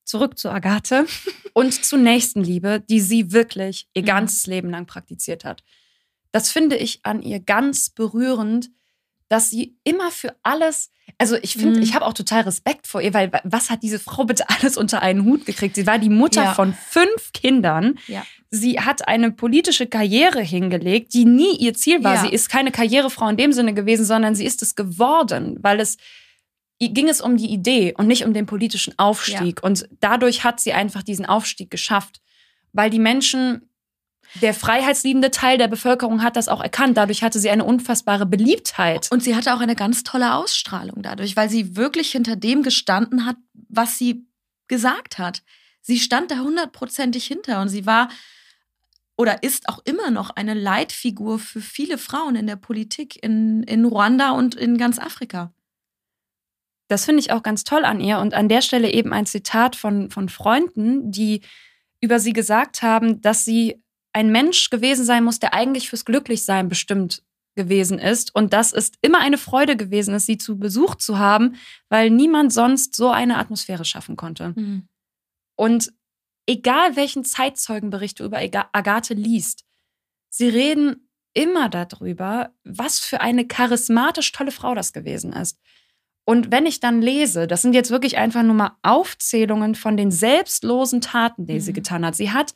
[SPEAKER 2] zurück zu Agathe (laughs) und zu Nächstenliebe, die sie wirklich ihr mhm. ganzes Leben lang praktiziert hat. Das finde ich an ihr ganz berührend, dass sie immer für alles, also ich finde, mhm. ich habe auch total Respekt vor ihr, weil was hat diese Frau bitte (laughs) alles unter einen Hut gekriegt? Sie war die Mutter ja. von fünf Kindern. Ja. Sie hat eine politische Karriere hingelegt, die nie ihr Ziel war. Ja. Sie ist keine Karrierefrau in dem Sinne gewesen, sondern sie ist es geworden, weil es ging es um die Idee und nicht um den politischen Aufstieg. Und dadurch hat sie einfach diesen Aufstieg geschafft, weil die Menschen der freiheitsliebende Teil der Bevölkerung hat das auch erkannt. Dadurch hatte sie eine unfassbare Beliebtheit.
[SPEAKER 1] Und sie hatte auch eine ganz tolle Ausstrahlung dadurch, weil sie wirklich hinter dem gestanden hat, was sie gesagt hat. Sie stand da hundertprozentig hinter und sie war oder ist auch immer noch eine Leitfigur für viele Frauen in der Politik in, in Ruanda und in ganz Afrika.
[SPEAKER 2] Das finde ich auch ganz toll an ihr. Und an der Stelle eben ein Zitat von, von Freunden, die über sie gesagt haben, dass sie ein Mensch gewesen sein muss, der eigentlich fürs Glücklichsein bestimmt gewesen ist und dass es immer eine Freude gewesen ist, sie zu Besuch zu haben, weil niemand sonst so eine Atmosphäre schaffen konnte. Mhm. Und egal welchen Zeitzeugenbericht du über Agathe liest, sie reden immer darüber, was für eine charismatisch tolle Frau das gewesen ist. Und wenn ich dann lese, das sind jetzt wirklich einfach nur mal Aufzählungen von den selbstlosen Taten, die mhm. sie getan hat. Sie hat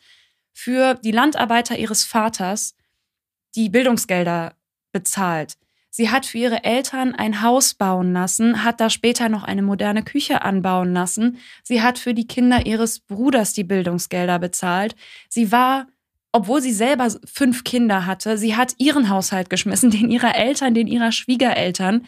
[SPEAKER 2] für die Landarbeiter ihres Vaters die Bildungsgelder bezahlt. Sie hat für ihre Eltern ein Haus bauen lassen, hat da später noch eine moderne Küche anbauen lassen. Sie hat für die Kinder ihres Bruders die Bildungsgelder bezahlt. Sie war, obwohl sie selber fünf Kinder hatte, sie hat ihren Haushalt geschmissen, (laughs) den ihrer Eltern, den ihrer Schwiegereltern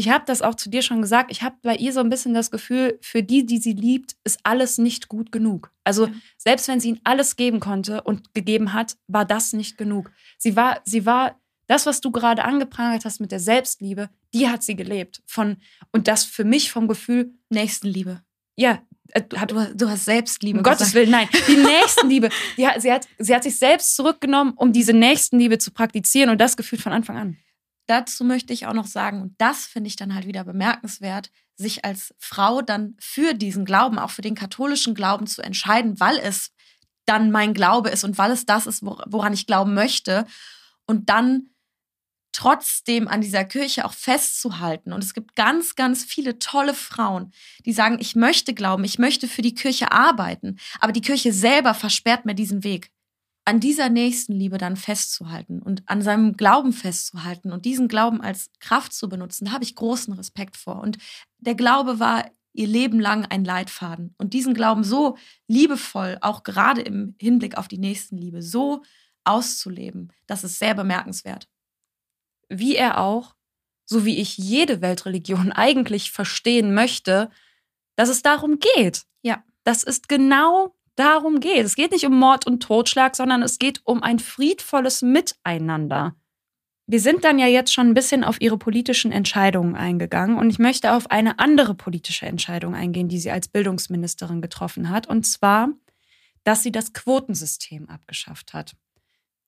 [SPEAKER 2] ich habe das auch zu dir schon gesagt, ich habe bei ihr so ein bisschen das Gefühl, für die, die sie liebt, ist alles nicht gut genug. Also ja. selbst wenn sie ihnen alles geben konnte und gegeben hat, war das nicht genug. Sie war, sie war das, was du gerade angeprangert hast mit der Selbstliebe, die hat sie gelebt. Von, und das für mich vom Gefühl
[SPEAKER 1] Nächstenliebe.
[SPEAKER 2] Ja,
[SPEAKER 1] äh, du, du, hast Selbstliebe.
[SPEAKER 2] Um Gottes Willen, nein. Die (laughs) Nächstenliebe. Die, sie, hat, sie hat sich selbst zurückgenommen, um diese Nächstenliebe zu praktizieren und das Gefühl von Anfang an
[SPEAKER 1] dazu möchte ich auch noch sagen, und das finde ich dann halt wieder bemerkenswert, sich als Frau dann für diesen Glauben, auch für den katholischen Glauben zu entscheiden, weil es dann mein Glaube ist und weil es das ist, woran ich glauben möchte. Und dann trotzdem an dieser Kirche auch festzuhalten. Und es gibt ganz, ganz viele tolle Frauen, die sagen, ich möchte glauben, ich möchte für die Kirche arbeiten, aber die Kirche selber versperrt mir diesen Weg an dieser Nächstenliebe dann festzuhalten und an seinem Glauben festzuhalten und diesen Glauben als Kraft zu benutzen, da habe ich großen Respekt vor. Und der Glaube war ihr Leben lang ein Leitfaden. Und diesen Glauben so liebevoll, auch gerade im Hinblick auf die Nächstenliebe, so auszuleben. Das ist sehr bemerkenswert.
[SPEAKER 2] Wie er auch, so wie ich jede Weltreligion (laughs) eigentlich verstehen möchte, dass es darum geht.
[SPEAKER 1] Ja.
[SPEAKER 2] Das ist genau darum geht. Es geht nicht um Mord und Totschlag, sondern es geht um ein friedvolles Miteinander. Wir sind dann ja jetzt schon ein bisschen auf ihre politischen Entscheidungen eingegangen und ich möchte auf eine andere politische Entscheidung eingehen, die sie als Bildungsministerin getroffen hat, und zwar, dass sie das Quotensystem abgeschafft hat.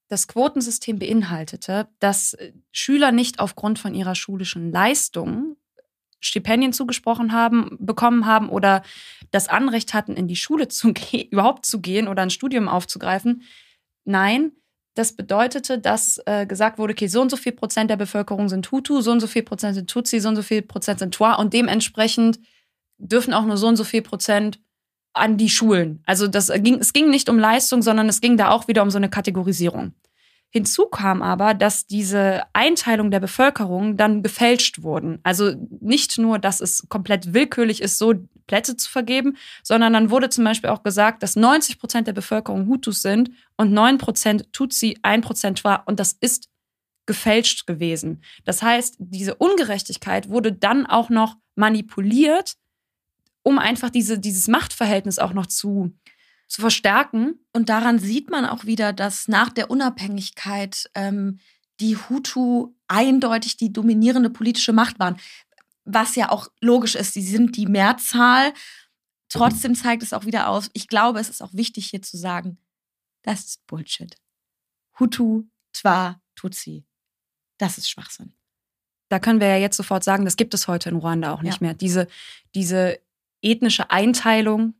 [SPEAKER 2] Das Quotensystem beinhaltete, dass Schüler nicht aufgrund von ihrer schulischen Leistung Stipendien zugesprochen haben, bekommen haben oder das Anrecht hatten, in die Schule zu (laughs) überhaupt zu gehen oder ein Studium aufzugreifen. Nein, das bedeutete, dass äh, gesagt wurde, okay, so und so viel Prozent der Bevölkerung sind Hutu, so und so viel Prozent sind Tutsi, so und so viel Prozent sind Twa und dementsprechend dürfen auch nur so und so viel Prozent an die Schulen. Also das ging, es ging nicht um Leistung, sondern es ging da auch wieder um so eine Kategorisierung. Hinzu kam aber, dass diese Einteilung der Bevölkerung dann gefälscht wurden. Also nicht nur, dass es komplett willkürlich ist, so Plätze zu vergeben, sondern dann wurde zum Beispiel auch gesagt, dass 90 Prozent der Bevölkerung Hutus sind und 9 Prozent Tutsi, 1 Prozent war. Und das ist gefälscht gewesen. Das heißt, diese Ungerechtigkeit wurde dann auch noch manipuliert, um einfach diese, dieses Machtverhältnis auch noch zu zu verstärken.
[SPEAKER 1] Und daran sieht man auch wieder, dass nach der Unabhängigkeit ähm, die Hutu eindeutig die dominierende politische Macht waren. Was ja auch logisch ist, sie sind die Mehrzahl. Trotzdem zeigt es auch wieder aus, ich glaube, es ist auch wichtig hier zu sagen, das ist Bullshit. Hutu, Twa, Tutsi. Das ist Schwachsinn.
[SPEAKER 2] Da können wir ja jetzt sofort sagen, das gibt es heute in Ruanda auch nicht ja. mehr. Diese, diese ethnische Einteilung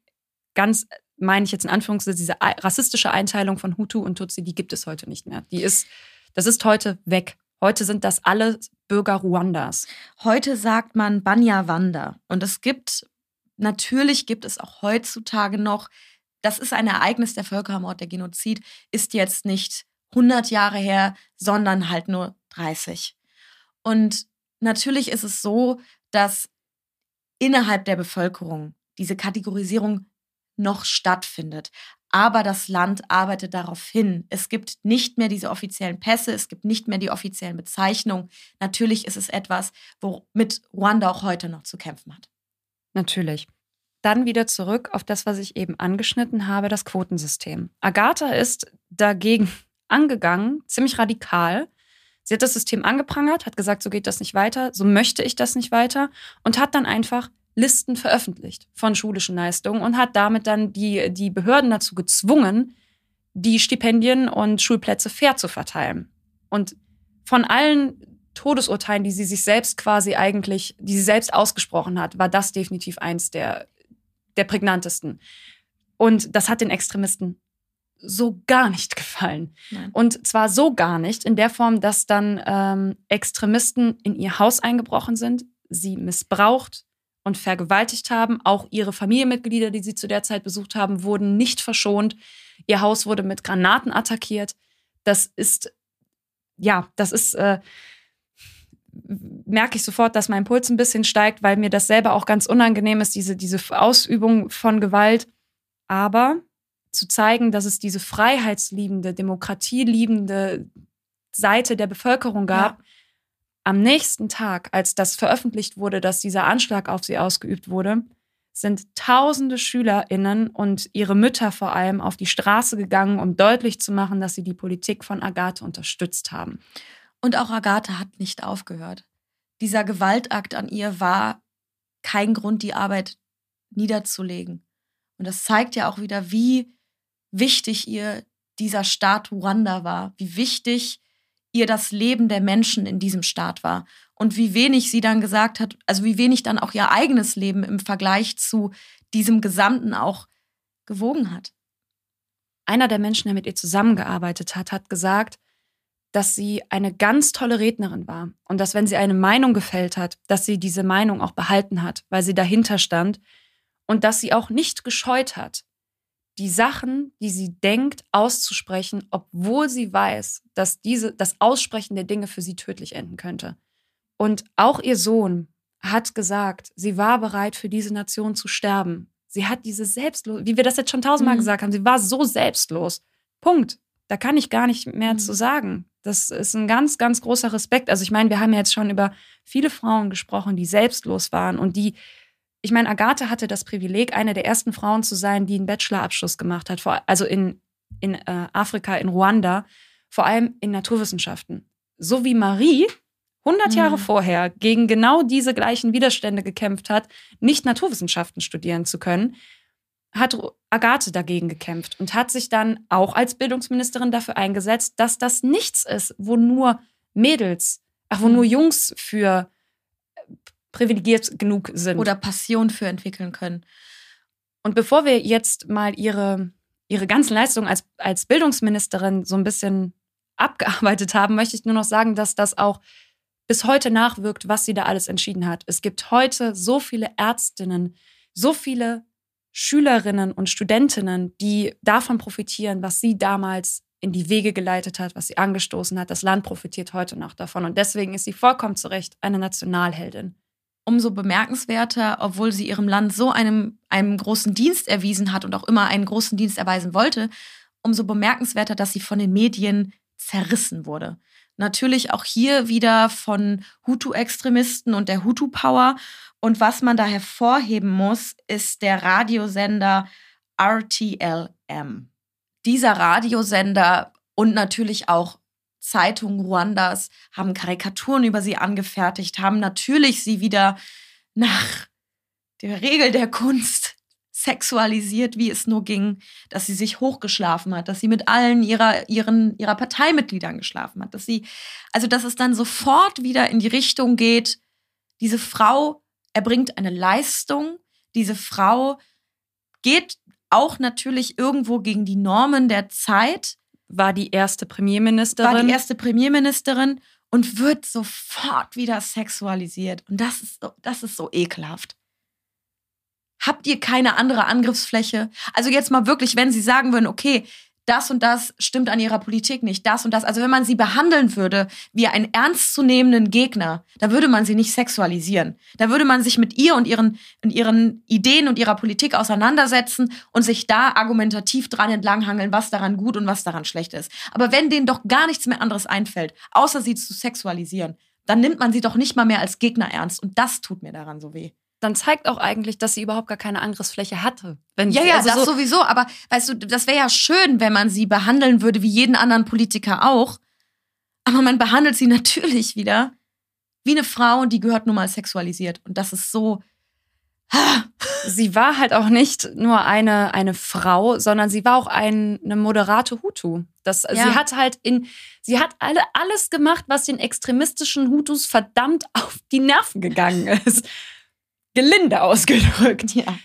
[SPEAKER 2] ganz meine ich jetzt in Anführungszeichen, diese rassistische Einteilung von Hutu und Tutsi, die gibt es heute nicht mehr. Die ist, das ist heute weg. Heute sind das alle Bürger Ruandas.
[SPEAKER 1] Heute sagt man Banyawanda. Und es gibt, natürlich gibt es auch heutzutage noch, das ist ein Ereignis, der Völkermord, der Genozid, ist jetzt nicht 100 Jahre her, sondern halt nur 30. Und natürlich ist es so, dass innerhalb der Bevölkerung diese Kategorisierung noch stattfindet. Aber das Land arbeitet darauf hin. Es gibt nicht mehr diese offiziellen Pässe, es gibt nicht mehr die offiziellen Bezeichnungen. Natürlich ist es etwas, womit Ruanda auch heute noch zu kämpfen hat.
[SPEAKER 2] Natürlich. Dann wieder zurück auf das, was ich eben angeschnitten habe, das Quotensystem. Agatha ist dagegen (laughs) angegangen, ziemlich radikal. Sie hat das System angeprangert, hat gesagt, so geht das nicht weiter, so möchte ich das nicht weiter und hat dann einfach Listen veröffentlicht von schulischen Leistungen und hat damit dann die, die Behörden dazu gezwungen, die Stipendien und Schulplätze fair zu verteilen. Und von allen Todesurteilen, die sie sich selbst quasi eigentlich, die sie selbst ausgesprochen hat, war das definitiv eins der, der prägnantesten. Und das hat den Extremisten so gar nicht gefallen. Nein. Und zwar so gar nicht, in der Form, dass dann ähm, Extremisten in ihr Haus eingebrochen sind, sie missbraucht, und vergewaltigt haben. Auch ihre Familienmitglieder, die sie zu der Zeit besucht haben, wurden nicht verschont. Ihr Haus wurde mit Granaten attackiert. Das ist, ja, das ist, äh, merke ich sofort, dass mein Puls ein bisschen steigt, weil mir das selber auch ganz unangenehm ist, diese, diese Ausübung von Gewalt. Aber zu zeigen, dass es diese freiheitsliebende, demokratieliebende Seite der Bevölkerung gab, ja am nächsten Tag, als das veröffentlicht wurde, dass dieser Anschlag auf sie ausgeübt wurde, sind tausende SchülerInnen und ihre Mütter vor allem auf die Straße gegangen, um deutlich zu machen, dass sie die Politik von Agathe unterstützt haben.
[SPEAKER 1] Und auch Agathe hat nicht aufgehört. Dieser Gewaltakt an ihr war kein Grund, die Arbeit niederzulegen. Und das zeigt ja auch wieder, wie wichtig ihr dieser Staat Ruanda war, wie wichtig ihr das Leben der Menschen in diesem Staat war und wie wenig sie dann gesagt hat, also wie wenig dann auch ihr eigenes Leben im Vergleich zu diesem Gesamten auch gewogen hat.
[SPEAKER 2] Einer der Menschen, der mit ihr zusammengearbeitet hat, hat gesagt, dass sie eine ganz tolle Rednerin war und dass wenn sie eine Meinung gefällt hat, dass sie diese Meinung auch behalten hat, weil sie dahinter stand und dass sie auch nicht gescheut hat, die Sachen, die sie denkt, auszusprechen, obwohl sie weiß, dass diese, das Aussprechen der Dinge für sie tödlich enden könnte. Und auch ihr Sohn hat gesagt, sie war bereit, für diese Nation zu sterben. Sie hat diese selbstlos, wie wir das jetzt schon tausendmal mhm. gesagt haben, sie war so selbstlos. Punkt. Da kann ich gar nicht mehr mhm. zu sagen. Das ist ein ganz, ganz großer Respekt. Also ich meine, wir haben ja jetzt schon über viele Frauen gesprochen, die selbstlos waren und die, ich meine, Agathe hatte das Privileg, eine der ersten Frauen zu sein, die einen Bachelorabschluss gemacht hat, also in, in äh, Afrika, in Ruanda, vor allem in Naturwissenschaften. So wie Marie 100 mhm. Jahre vorher gegen genau diese gleichen Widerstände gekämpft hat, nicht Naturwissenschaften studieren zu können, hat Agathe dagegen gekämpft und hat sich dann auch als Bildungsministerin dafür eingesetzt, dass das nichts ist, wo nur Mädels, ach, wo nur Jungs für privilegiert genug sind.
[SPEAKER 1] Oder Passion für entwickeln können.
[SPEAKER 2] Und bevor wir jetzt mal ihre, ihre ganzen Leistungen als, als Bildungsministerin so ein bisschen abgearbeitet haben, möchte ich nur noch sagen, dass das auch bis heute nachwirkt, was sie da alles entschieden hat. Es gibt heute so viele Ärztinnen, so viele Schülerinnen und Studentinnen, die davon profitieren, was sie damals in die Wege geleitet hat, was sie angestoßen hat. Das Land profitiert heute noch davon. Und deswegen ist sie vollkommen zu Recht eine Nationalheldin.
[SPEAKER 1] Umso bemerkenswerter, obwohl sie ihrem Land so einem, einem großen Dienst erwiesen hat und auch immer einen großen Dienst erweisen wollte, umso bemerkenswerter, dass sie von den Medien zerrissen wurde. Natürlich auch hier wieder von Hutu-Extremisten und der Hutu-Power. Und was man da hervorheben muss, ist der Radiosender RTLM. Dieser Radiosender und natürlich auch Zeitungen Ruandas haben Karikaturen über sie angefertigt, haben natürlich sie wieder nach der Regel der Kunst sexualisiert, wie es nur ging, dass sie sich hochgeschlafen hat, dass sie mit allen ihrer, ihren, ihrer Parteimitgliedern geschlafen hat, dass sie, also dass es dann sofort wieder in die Richtung geht, diese Frau erbringt eine Leistung, diese Frau geht auch natürlich irgendwo gegen die Normen der Zeit.
[SPEAKER 2] War die erste Premierministerin.
[SPEAKER 1] War die erste Premierministerin und wird sofort wieder sexualisiert. Und das ist so, das ist so ekelhaft. Habt ihr keine andere Angriffsfläche? Also jetzt mal wirklich, wenn sie sagen würden, okay, das und das stimmt an ihrer Politik nicht, das und das. Also wenn man sie behandeln würde wie einen ernstzunehmenden Gegner, da würde man sie nicht sexualisieren. Da würde man sich mit ihr und ihren, und ihren Ideen und ihrer Politik auseinandersetzen und sich da argumentativ dran entlanghangeln, was daran gut und was daran schlecht ist. Aber wenn denen doch gar nichts mehr anderes einfällt, außer sie zu sexualisieren, dann nimmt man sie doch nicht mal mehr als Gegner ernst. Und das tut mir daran so weh
[SPEAKER 2] dann zeigt auch eigentlich, dass sie überhaupt gar keine Angriffsfläche hatte.
[SPEAKER 1] Wenn ja, ja, also das so sowieso. Aber weißt du, das wäre ja schön, wenn man sie behandeln würde wie jeden anderen Politiker auch. Aber man behandelt sie (laughs) natürlich wieder wie eine Frau und die gehört nun mal sexualisiert. Und das ist so.
[SPEAKER 2] Sie war halt auch nicht nur eine, eine Frau, sondern sie war auch ein, eine moderate Hutu. Das, ja. Sie hat halt in, sie hat alle, alles gemacht, was den extremistischen Hutus verdammt auf die Nerven gegangen ist gelinde ausgedrückt. Ja.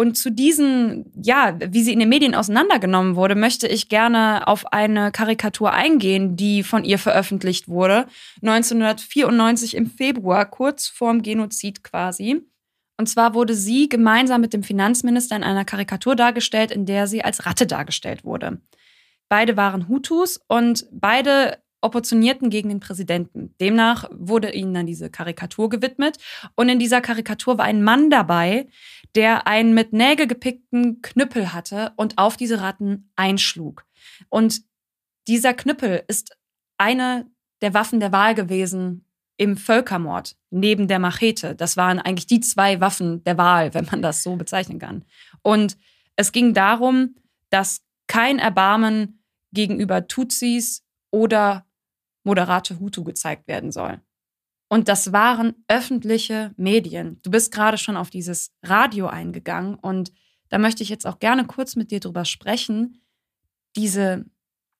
[SPEAKER 2] Und zu diesen, ja, wie sie in den Medien auseinandergenommen wurde, möchte ich gerne auf eine Karikatur eingehen, die von ihr veröffentlicht wurde. 1994 im Februar, kurz vorm Genozid quasi. Und zwar wurde sie gemeinsam mit dem Finanzminister in einer Karikatur dargestellt, in der sie als Ratte dargestellt wurde. Beide waren Hutus und beide opportunierten gegen den Präsidenten. Demnach wurde ihnen dann diese Karikatur gewidmet. Und in dieser Karikatur war ein Mann dabei, der einen mit Nägel gepickten Knüppel hatte und auf diese Ratten einschlug. Und dieser Knüppel ist eine der Waffen der Wahl gewesen im Völkermord, neben der Machete. Das waren eigentlich die zwei Waffen der Wahl, wenn man das so bezeichnen kann. Und es ging darum, dass kein Erbarmen gegenüber Tutsis oder moderate Hutu gezeigt werden soll. Und das waren öffentliche Medien. Du bist gerade schon auf dieses Radio eingegangen und da möchte ich jetzt auch gerne kurz mit dir drüber sprechen. Diese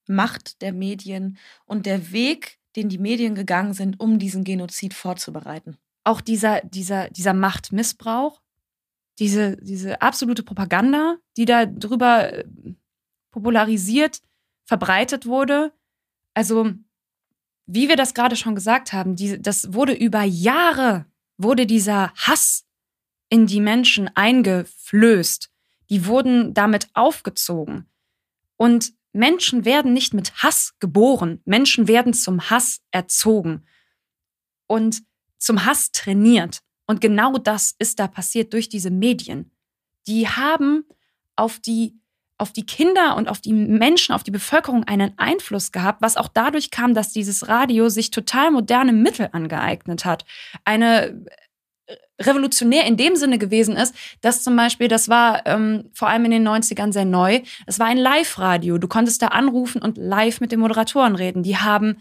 [SPEAKER 2] Macht der Medien und der Weg, den die Medien gegangen sind, um diesen Genozid vorzubereiten. Auch dieser, dieser, dieser Machtmissbrauch, diese, diese absolute Propaganda, die da drüber äh, popularisiert, verbreitet wurde. Also wie wir das gerade schon gesagt haben, die, das wurde über Jahre, wurde dieser Hass in die Menschen eingeflößt. Die wurden damit aufgezogen. Und Menschen werden nicht mit Hass geboren. Menschen werden zum Hass erzogen und zum Hass trainiert. Und genau das ist da passiert durch diese Medien. Die haben auf die auf die Kinder und auf die Menschen, auf die Bevölkerung einen Einfluss gehabt, was auch dadurch kam, dass dieses Radio sich total moderne Mittel angeeignet hat. Eine äh, revolutionär in dem Sinne gewesen ist, dass zum Beispiel, das war ähm, vor allem in den 90ern sehr neu, es war ein Live-Radio. Du konntest da anrufen und live mit den Moderatoren reden. Die haben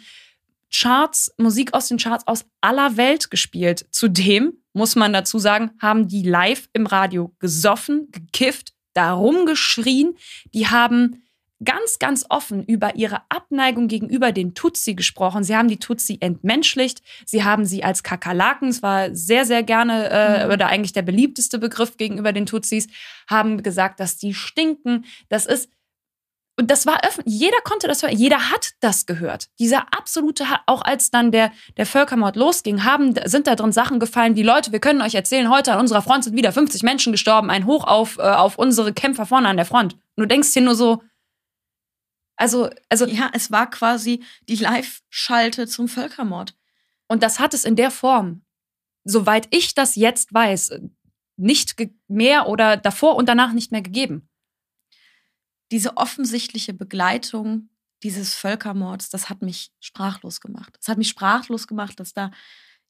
[SPEAKER 2] Charts, Musik aus den Charts aus aller Welt gespielt. Zudem, muss man dazu sagen, haben die live im Radio gesoffen, gekifft, darum geschrien. Die haben ganz, ganz offen über ihre Abneigung gegenüber den Tutsi gesprochen. Sie haben die Tutsi entmenschlicht. Sie haben sie als Kakerlaken, es war sehr, sehr gerne äh, mhm. oder eigentlich der beliebteste Begriff gegenüber den Tutsis, haben gesagt, dass die stinken. Das ist und das war öffentlich, jeder konnte das hören, jeder hat das gehört. Dieser absolute, auch als dann der, der Völkermord losging, haben, sind da drin Sachen gefallen, wie Leute, wir können euch erzählen, heute an unserer Front sind wieder 50 Menschen gestorben, ein Hoch auf, äh, auf unsere Kämpfer vorne an der Front. Und du denkst hier nur so, also, also.
[SPEAKER 1] Ja, es war quasi die Live-Schalte zum Völkermord.
[SPEAKER 2] Und das hat es in der Form, soweit ich das jetzt weiß, nicht mehr oder davor und danach nicht mehr gegeben
[SPEAKER 1] diese offensichtliche Begleitung dieses Völkermords, das hat mich sprachlos gemacht. Es hat mich sprachlos gemacht, dass da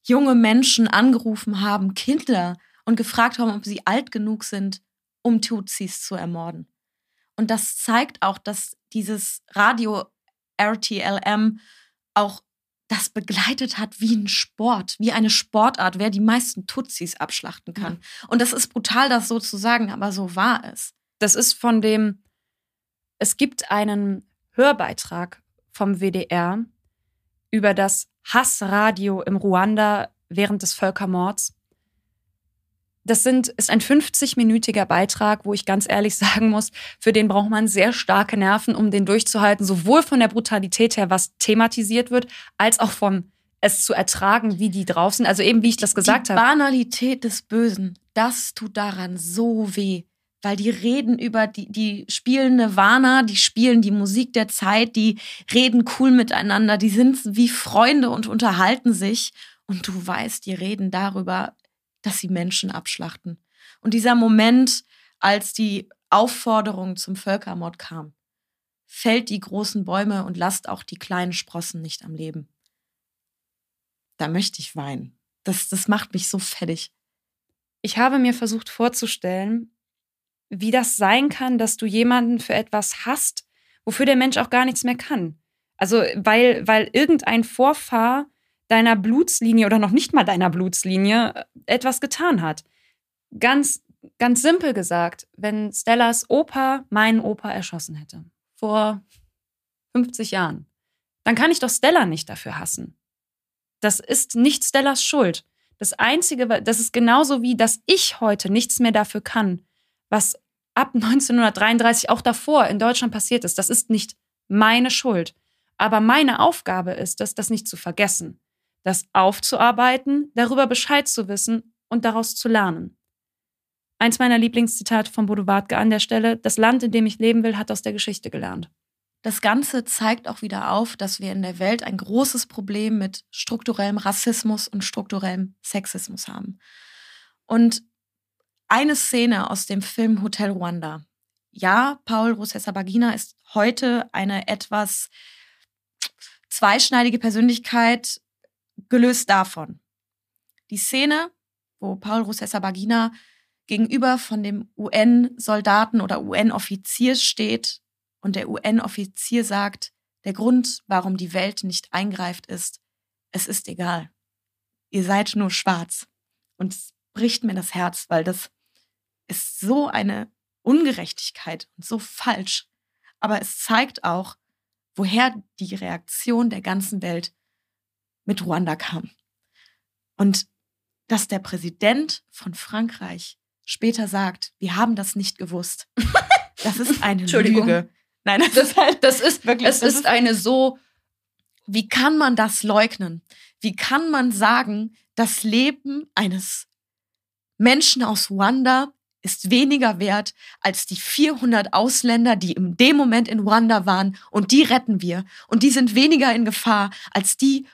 [SPEAKER 1] junge Menschen angerufen haben, Kinder, und gefragt haben, ob sie alt genug sind, um Tutsis zu ermorden. Und das zeigt auch, dass dieses Radio RTLM auch das begleitet hat wie ein Sport, wie eine Sportart, wer die meisten Tutsis abschlachten kann. Ja. Und das ist brutal, das so zu sagen, aber so war es.
[SPEAKER 2] Das ist von dem es gibt einen Hörbeitrag vom WDR über das Hassradio im Ruanda während des Völkermords. Das sind, ist ein 50-minütiger Beitrag, wo ich ganz ehrlich (laughs) sagen muss, für den braucht man sehr starke Nerven, um den durchzuhalten, sowohl von der Brutalität her, was thematisiert wird, als auch von es zu ertragen, wie die drauf sind. Also eben, wie ich das gesagt habe.
[SPEAKER 1] Die Banalität des Bösen, das tut daran so weh weil die reden über die, die spielen Nirvana, die spielen die Musik der Zeit, die reden cool miteinander, die sind wie Freunde und unterhalten sich. Und du weißt, die reden darüber, dass sie Menschen abschlachten. Und dieser Moment, als die Aufforderung zum Völkermord kam, fällt die großen Bäume und lasst auch die kleinen Sprossen nicht am Leben. Da möchte ich weinen. Das, das macht mich so fertig.
[SPEAKER 2] Ich habe mir versucht vorzustellen, wie das sein kann, dass du jemanden für etwas hast, wofür der Mensch auch gar nichts mehr kann. Also, weil, weil irgendein Vorfahr deiner Blutslinie oder noch nicht mal deiner Blutslinie äh, etwas getan hat. Ganz, ganz simpel gesagt, wenn Stellas Opa meinen Opa erschossen hätte, vor 50 Jahren, dann kann ich doch Stella nicht dafür hassen. Das ist nicht Stellas Schuld. Das Einzige, das ist genauso wie, dass ich heute nichts mehr dafür kann, was ab 1933 auch davor in Deutschland passiert ist. Das ist nicht meine Schuld. Aber meine Aufgabe ist es, das nicht zu vergessen, das aufzuarbeiten, darüber Bescheid zu wissen und daraus zu lernen. Eins meiner Lieblingszitate von Bodo Wartke an der Stelle, das Land, in dem ich leben will, hat aus der Geschichte gelernt.
[SPEAKER 1] Das Ganze zeigt auch wieder auf, dass wir in der Welt ein großes Problem mit strukturellem Rassismus und strukturellem Sexismus haben. Und eine Szene aus dem Film Hotel Rwanda. Ja, Paul Rusesabagina ist heute eine etwas zweischneidige Persönlichkeit, gelöst davon. Die Szene, wo Paul Rusesabagina gegenüber von dem UN-Soldaten oder UN-Offizier steht und der UN-Offizier sagt, der Grund, warum die Welt nicht eingreift, ist, es ist egal. Ihr seid nur schwarz. Und es bricht mir das Herz, weil das ist so eine Ungerechtigkeit und so falsch. Aber es zeigt auch, woher die Reaktion der ganzen Welt mit Ruanda kam. Und dass der Präsident von Frankreich später sagt, wir haben das nicht gewusst. (laughs) Das ist eine Lüge.
[SPEAKER 2] Nein, das, das, ist halt, das ist wirklich,
[SPEAKER 1] es ist, ist eine so, wie kann man das leugnen? Wie kann man sagen, das Leben eines Menschen aus Ruanda ist weniger wert als die 400 Ausländer, die in dem Moment in Ruanda waren und die retten wir. Und die sind weniger in Gefahr als die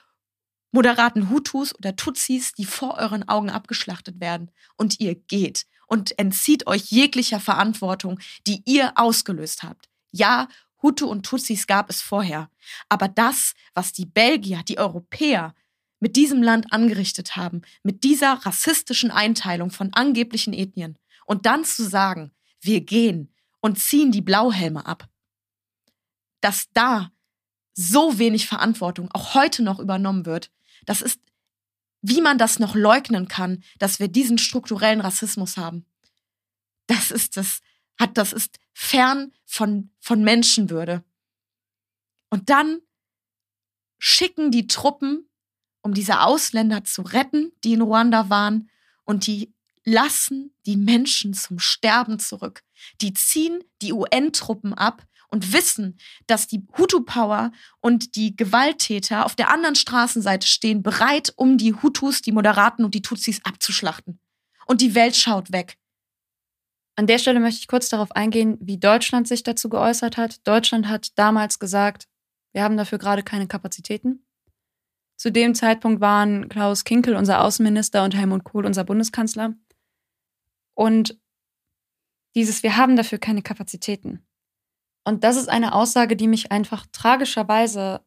[SPEAKER 1] moderaten Hutus oder Tutsis, die vor euren Augen abgeschlachtet werden. Und ihr geht. und entzieht euch jeglicher Verantwortung, die ihr ausgelöst habt. Ja, Hutu und Tutsis gab es vorher. Aber das, was die Belgier, die Europäer mit diesem Land angerichtet haben, mit dieser rassistischen Einteilung von angeblichen Ethnien, und dann zu sagen, wir gehen und ziehen die Blauhelme ab, dass da so wenig Verantwortung auch heute noch übernommen wird, das ist, wie man das noch leugnen kann, dass wir diesen strukturellen Rassismus haben. Das ist das, hat, das ist fern von, von Menschenwürde. Und dann schicken die Truppen, um diese Ausländer zu retten, die in Ruanda waren, und die lassen die Menschen zum Sterben zurück. Die ziehen die UN-Truppen ab und wissen, dass die Hutu-Power und die Gewalttäter auf der anderen Straßenseite stehen, bereit, um die Hutus, die Moderaten und die Tutsis abzuschlachten. Und die Welt schaut weg.
[SPEAKER 2] An der Stelle möchte ich kurz darauf eingehen, wie Deutschland sich dazu geäußert hat. Deutschland hat damals gesagt, wir haben dafür gerade keine Kapazitäten. Zu dem Zeitpunkt waren Klaus Kinkel unser Außenminister und Helmut Kohl unser Bundeskanzler. Und dieses, wir haben dafür keine Kapazitäten. Und das ist eine Aussage, die mich einfach tragischerweise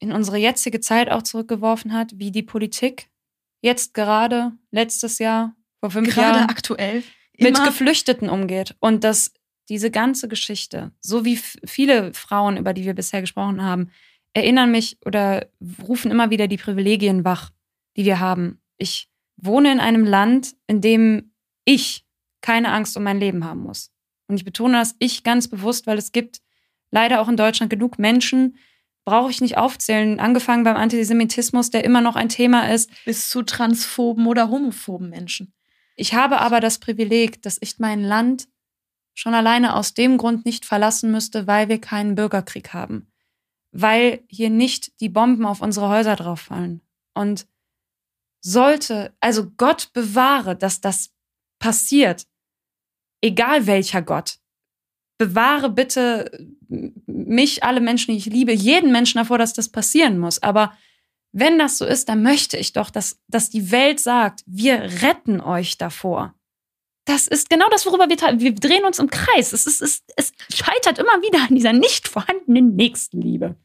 [SPEAKER 2] in unsere jetzige Zeit auch zurückgeworfen hat, wie die Politik jetzt gerade, letztes Jahr, vor fünf
[SPEAKER 1] Gerade
[SPEAKER 2] Jahren,
[SPEAKER 1] aktuell
[SPEAKER 2] mit Geflüchteten umgeht und dass diese ganze Geschichte, so wie viele Frauen, über die wir bisher gesprochen haben, erinnern mich oder rufen immer wieder die Privilegien wach, die wir haben. Ich wohne in einem Land, in dem ich keine Angst um mein Leben haben muss. Und ich betone das ich ganz bewusst, weil es gibt leider auch in Deutschland genug Menschen, brauche ich nicht aufzählen, angefangen beim Antisemitismus, der immer noch ein Thema ist,
[SPEAKER 1] bis zu transphoben oder homophoben Menschen.
[SPEAKER 2] ich habe aber das Privileg, dass ich mein Land schon alleine aus dem Grund nicht verlassen müsste, weil wir keinen Bürgerkrieg haben. Weil hier nicht die Bomben auf unsere Häuser drauf fallen. Und sollte, also Gott bewahre, dass das passiert, egal welcher Gott, bewahre bitte mich, alle Menschen, die ich liebe, jeden Menschen davor, dass das passieren muss. Aber wenn das so ist, dann möchte ich doch, dass, dass die Welt sagt, wir retten euch davor. Das ist genau das, worüber wir, wir drehen uns im Kreis. Es, ist, es, es scheitert immer wieder an dieser nicht vorhandenen Nächstenliebe.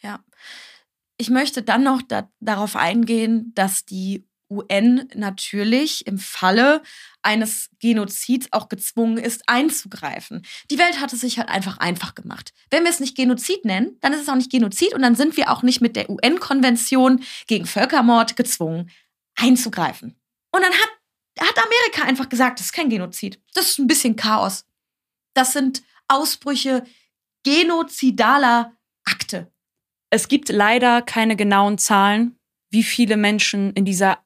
[SPEAKER 1] Ja. Ich möchte dann noch da, darauf eingehen, dass die UN natürlich im Falle eines Genozids auch gezwungen ist, einzugreifen. Die Welt hat es sich halt einfach einfach gemacht. Wenn wir es nicht Genozid nennen, dann ist es auch nicht Genozid und dann sind wir auch nicht mit der UN-Konvention gegen Völkermord gezwungen, einzugreifen. Und dann hat, hat Amerika einfach gesagt, das ist kein Genozid. Das ist ein bisschen Chaos. Das sind Ausbrüche genozidaler Akte.
[SPEAKER 2] Es gibt leider keine genauen Zahlen, wie viele Menschen in dieser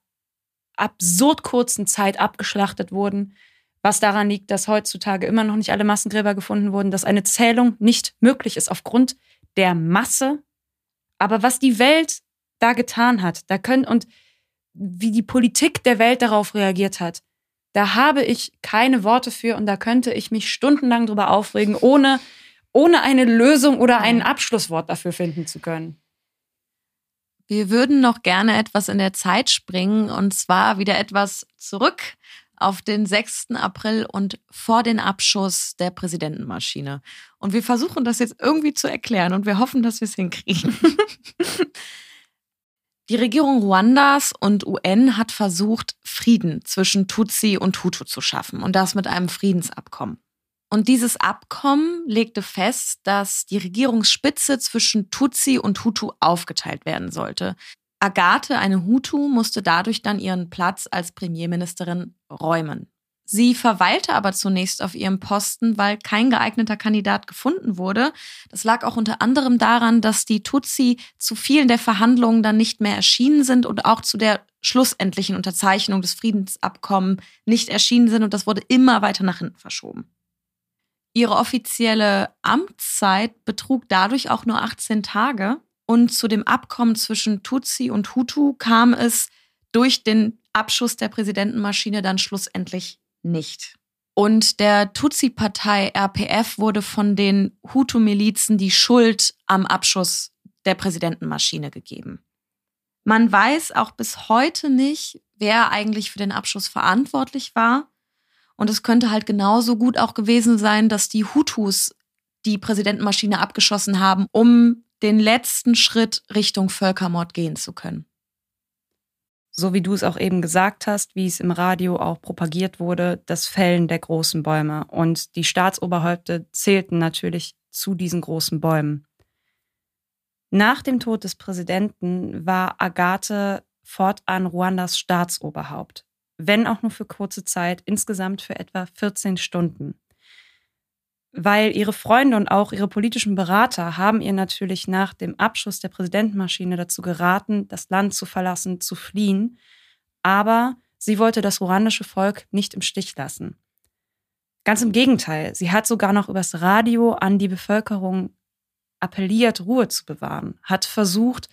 [SPEAKER 2] absurd kurzen Zeit abgeschlachtet wurden, was daran liegt, dass heutzutage immer noch nicht alle Massengräber gefunden wurden, dass eine Zählung nicht möglich ist aufgrund der Masse. Aber was die Welt da getan hat, da können und wie die Politik der Welt darauf reagiert hat, da habe ich keine Worte für und da könnte ich mich stundenlang drüber aufregen, ohne, ohne eine Lösung oder ein Abschlusswort dafür finden zu können.
[SPEAKER 3] Wir würden noch gerne etwas in der Zeit springen und zwar wieder etwas zurück auf den 6. April und vor den Abschuss der Präsidentenmaschine. Und wir versuchen das jetzt irgendwie zu erklären und wir hoffen, dass wir es hinkriegen. (laughs) Die Regierung Ruandas und UN hat versucht, Frieden zwischen Tutsi und Hutu zu schaffen und das mit einem Friedensabkommen. Und dieses Abkommen legte fest, dass die Regierungsspitze zwischen Tutsi und Hutu aufgeteilt werden sollte. Agathe, eine Hutu, musste dadurch dann ihren Platz als Premierministerin räumen. Sie verweilte aber zunächst auf ihrem Posten, weil kein geeigneter Kandidat gefunden wurde. Das lag auch unter anderem daran, dass die Tutsi zu vielen der Verhandlungen dann nicht mehr erschienen sind und auch zu der schlussendlichen Unterzeichnung des Friedensabkommens nicht erschienen sind und das wurde immer weiter nach hinten verschoben. Ihre offizielle Amtszeit betrug dadurch auch nur 18 Tage und zu dem Abkommen zwischen Tutsi und Hutu kam es durch den Abschuss der Präsidentenmaschine dann schlussendlich nicht. Und der Tutsi-Partei RPF wurde von den Hutu-Milizen die Schuld am Abschuss der Präsidentenmaschine gegeben. Man weiß auch bis heute nicht, wer eigentlich für den Abschuss verantwortlich war.
[SPEAKER 1] Und es könnte halt genauso gut auch gewesen sein, dass die Hutus die Präsidentenmaschine abgeschossen haben, um den letzten Schritt Richtung Völkermord gehen zu können.
[SPEAKER 2] So wie du es auch eben gesagt hast, wie es im Radio auch propagiert wurde, das Fällen der großen Bäume. Und die Staatsoberhäupte zählten natürlich zu diesen großen Bäumen. Nach dem Tod des Präsidenten war Agathe fortan Ruandas Staatsoberhaupt, wenn auch nur für kurze Zeit, insgesamt für etwa 14 Stunden weil ihre Freunde und auch ihre politischen Berater haben ihr natürlich nach dem Abschuss der Präsidentenmaschine dazu geraten, das Land zu verlassen, zu fliehen. Aber sie wollte das ruandische Volk nicht im Stich lassen. Ganz im Gegenteil, sie hat sogar noch übers Radio an die Bevölkerung appelliert, Ruhe zu bewahren, hat versucht,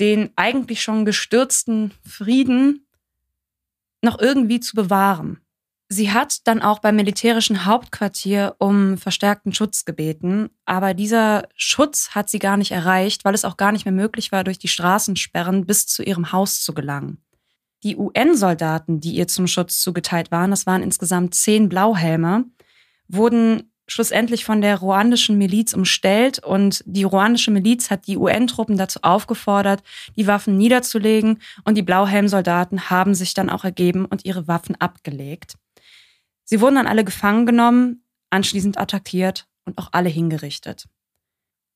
[SPEAKER 2] den eigentlich schon gestürzten Frieden noch irgendwie zu bewahren. Sie hat dann auch beim militärischen Hauptquartier um verstärkten Schutz gebeten, aber dieser Schutz hat sie gar nicht erreicht, weil es auch gar nicht mehr möglich war, durch die Straßensperren bis zu ihrem Haus zu gelangen. Die UN-Soldaten, die ihr zum Schutz zugeteilt waren, das waren insgesamt zehn Blauhelme, wurden schlussendlich von der ruandischen Miliz umstellt und die ruandische Miliz hat die UN-Truppen dazu aufgefordert, die Waffen niederzulegen und die Blauhelmsoldaten haben sich dann auch ergeben und ihre Waffen abgelegt. Sie wurden dann alle gefangen genommen, anschließend attackiert und auch alle hingerichtet.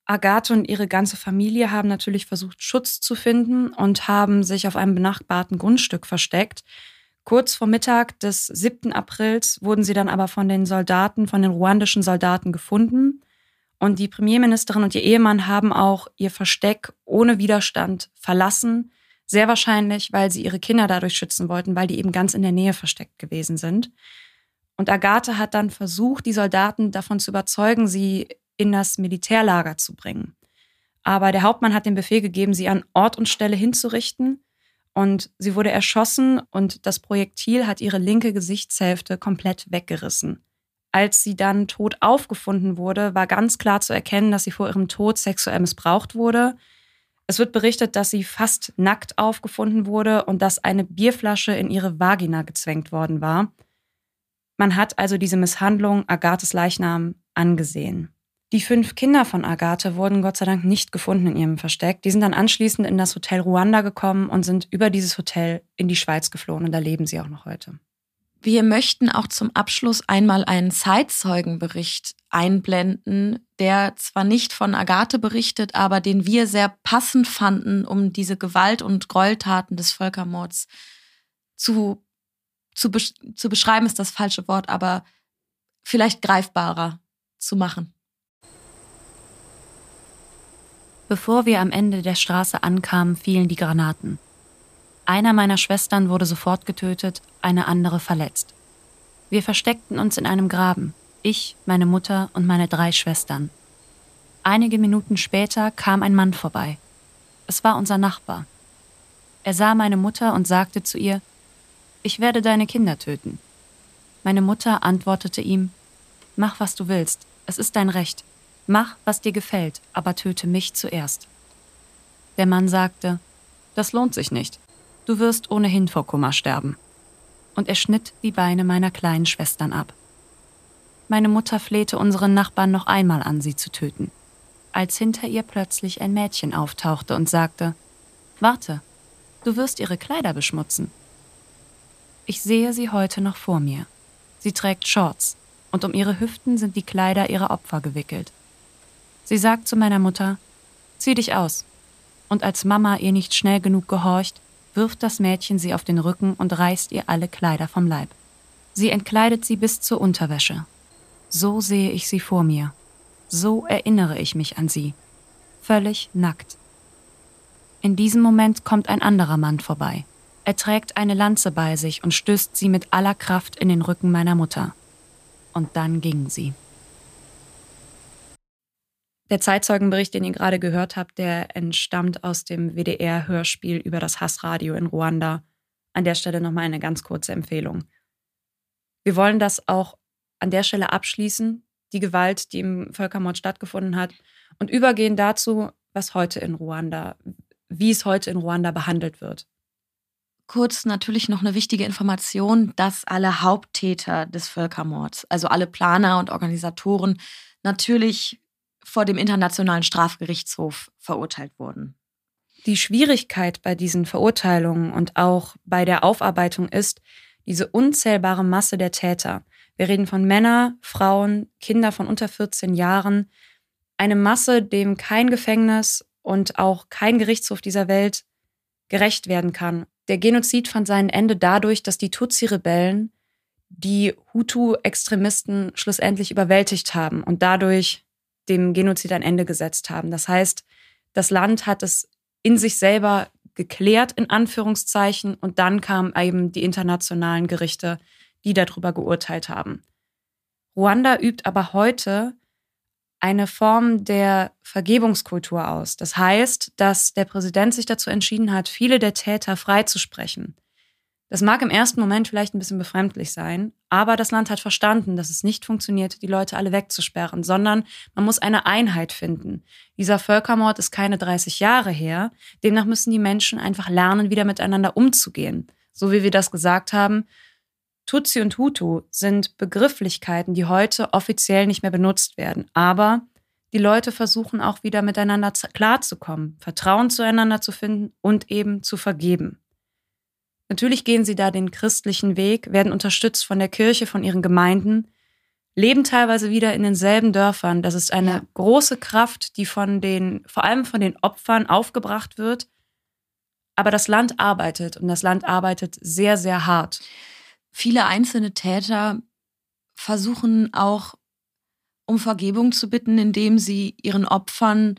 [SPEAKER 2] Agathe und ihre ganze Familie haben natürlich versucht, Schutz zu finden und haben sich auf einem benachbarten Grundstück versteckt. Kurz vor Mittag des 7. Aprils wurden sie dann aber von den Soldaten, von den ruandischen Soldaten gefunden. Und die Premierministerin und ihr Ehemann haben auch ihr Versteck ohne Widerstand verlassen. Sehr wahrscheinlich, weil sie ihre Kinder dadurch schützen wollten, weil die eben ganz in der Nähe versteckt gewesen sind. Und Agathe hat dann versucht, die Soldaten davon zu überzeugen, sie in das Militärlager zu bringen. Aber der Hauptmann hat den Befehl gegeben, sie an Ort und Stelle hinzurichten. Und sie wurde erschossen und das Projektil hat ihre linke Gesichtshälfte komplett weggerissen. Als sie dann tot aufgefunden wurde, war ganz klar zu erkennen, dass sie vor ihrem Tod sexuell missbraucht wurde. Es wird berichtet, dass sie fast nackt aufgefunden wurde und dass eine Bierflasche in ihre Vagina gezwängt worden war. Man hat also diese Misshandlung Agathes Leichnam angesehen. Die fünf Kinder von Agathe wurden Gott sei Dank nicht gefunden in ihrem Versteck. Die sind dann anschließend in das Hotel Ruanda gekommen und sind über dieses Hotel in die Schweiz geflohen und da leben sie auch noch heute.
[SPEAKER 1] Wir möchten auch zum Abschluss einmal einen Zeitzeugenbericht einblenden, der zwar nicht von Agathe berichtet, aber den wir sehr passend fanden, um diese Gewalt- und Gräueltaten des Völkermords zu zu, besch zu beschreiben ist das falsche Wort, aber vielleicht greifbarer zu machen.
[SPEAKER 3] Bevor wir am Ende der Straße ankamen, fielen die Granaten. Einer meiner Schwestern wurde sofort getötet, eine andere verletzt. Wir versteckten uns in einem Graben, ich, meine Mutter und meine drei Schwestern. Einige Minuten später kam ein Mann vorbei. Es war unser Nachbar. Er sah meine Mutter und sagte zu ihr, ich werde deine Kinder töten. Meine Mutter antwortete ihm, Mach, was du willst, es ist dein Recht. Mach, was dir gefällt, aber töte mich zuerst. Der Mann sagte, Das lohnt sich nicht. Du wirst ohnehin vor Kummer sterben. Und er schnitt die Beine meiner kleinen Schwestern ab. Meine Mutter flehte unseren Nachbarn noch einmal an, sie zu töten, als hinter ihr plötzlich ein Mädchen auftauchte und sagte, Warte, du wirst ihre Kleider beschmutzen. Ich sehe sie heute noch vor mir. Sie trägt Shorts und um ihre Hüften sind die Kleider ihrer Opfer gewickelt. Sie sagt zu meiner Mutter, zieh dich aus. Und als Mama ihr nicht schnell genug gehorcht, wirft das Mädchen sie auf den Rücken und reißt ihr alle Kleider vom Leib. Sie entkleidet sie bis zur Unterwäsche. So sehe ich sie vor mir. So erinnere ich mich an sie. Völlig nackt. In diesem Moment kommt ein anderer Mann vorbei. Er trägt eine Lanze bei sich und stößt sie mit aller Kraft in den Rücken meiner Mutter. Und dann gingen sie.
[SPEAKER 2] Der Zeitzeugenbericht, den ihr gerade gehört habt, der entstammt aus dem WDR-Hörspiel über das Hassradio in Ruanda. An der Stelle nochmal eine ganz kurze Empfehlung. Wir wollen das auch an der Stelle abschließen, die Gewalt, die im Völkermord stattgefunden hat, und übergehen dazu, was heute in Ruanda, wie es heute in Ruanda behandelt wird.
[SPEAKER 1] kurz natürlich noch eine wichtige Information, dass alle Haupttäter des Völkermords, also alle Planer und Organisatoren, natürlich vor dem Internationalen Strafgerichtshof verurteilt wurden.
[SPEAKER 2] Die Schwierigkeit bei diesen Verurteilungen und auch bei der Aufarbeitung ist diese unzählbare Masse der Täter. Wir reden von Männern, Frauen, Kinder von unter 14 Jahren. Eine Masse, dem kein Gefängnis und auch kein Gerichtshof dieser Welt gerecht werden kann. Der Genozid fand sein Ende dadurch, dass die Tutsi-Rebellen die Hutu-Extremisten schlussendlich überwältigt haben und dadurch dem Genozid ein Ende gesetzt haben. Das heißt, das Land hat es in sich selber geklärt, in Anführungszeichen, und dann kamen eben die internationalen Gerichte, die darüber geurteilt haben. Ruanda übt aber heute eine Form der Vergebungskultur aus. Das heißt, dass der Präsident sich dazu entschieden hat, viele der Täter freizusprechen. Das mag im ersten Moment vielleicht ein bisschen befremdlich sein, aber das Land hat verstanden, dass es nicht funktioniert, die Leute alle wegzusperren, sondern man muss eine Einheit finden. Dieser Völkermord ist keine 30 Jahre her, demnach müssen die Menschen einfach lernen, wieder miteinander umzugehen. So wie wir das gesagt haben, Tutsi und Hutu sind Begrifflichkeiten, die heute offiziell nicht mehr benutzt werden. Aber die Leute versuchen auch wieder miteinander klarzukommen, Vertrauen zueinander zu finden und eben zu vergeben. Natürlich gehen sie da den christlichen Weg, werden unterstützt von der Kirche, von ihren Gemeinden, leben teilweise wieder in denselben Dörfern. Das ist eine ja. große Kraft, die von den, vor allem von den Opfern aufgebracht wird. Aber das Land arbeitet und das Land arbeitet sehr, sehr hart
[SPEAKER 1] viele einzelne Täter versuchen auch um Vergebung zu bitten, indem sie ihren Opfern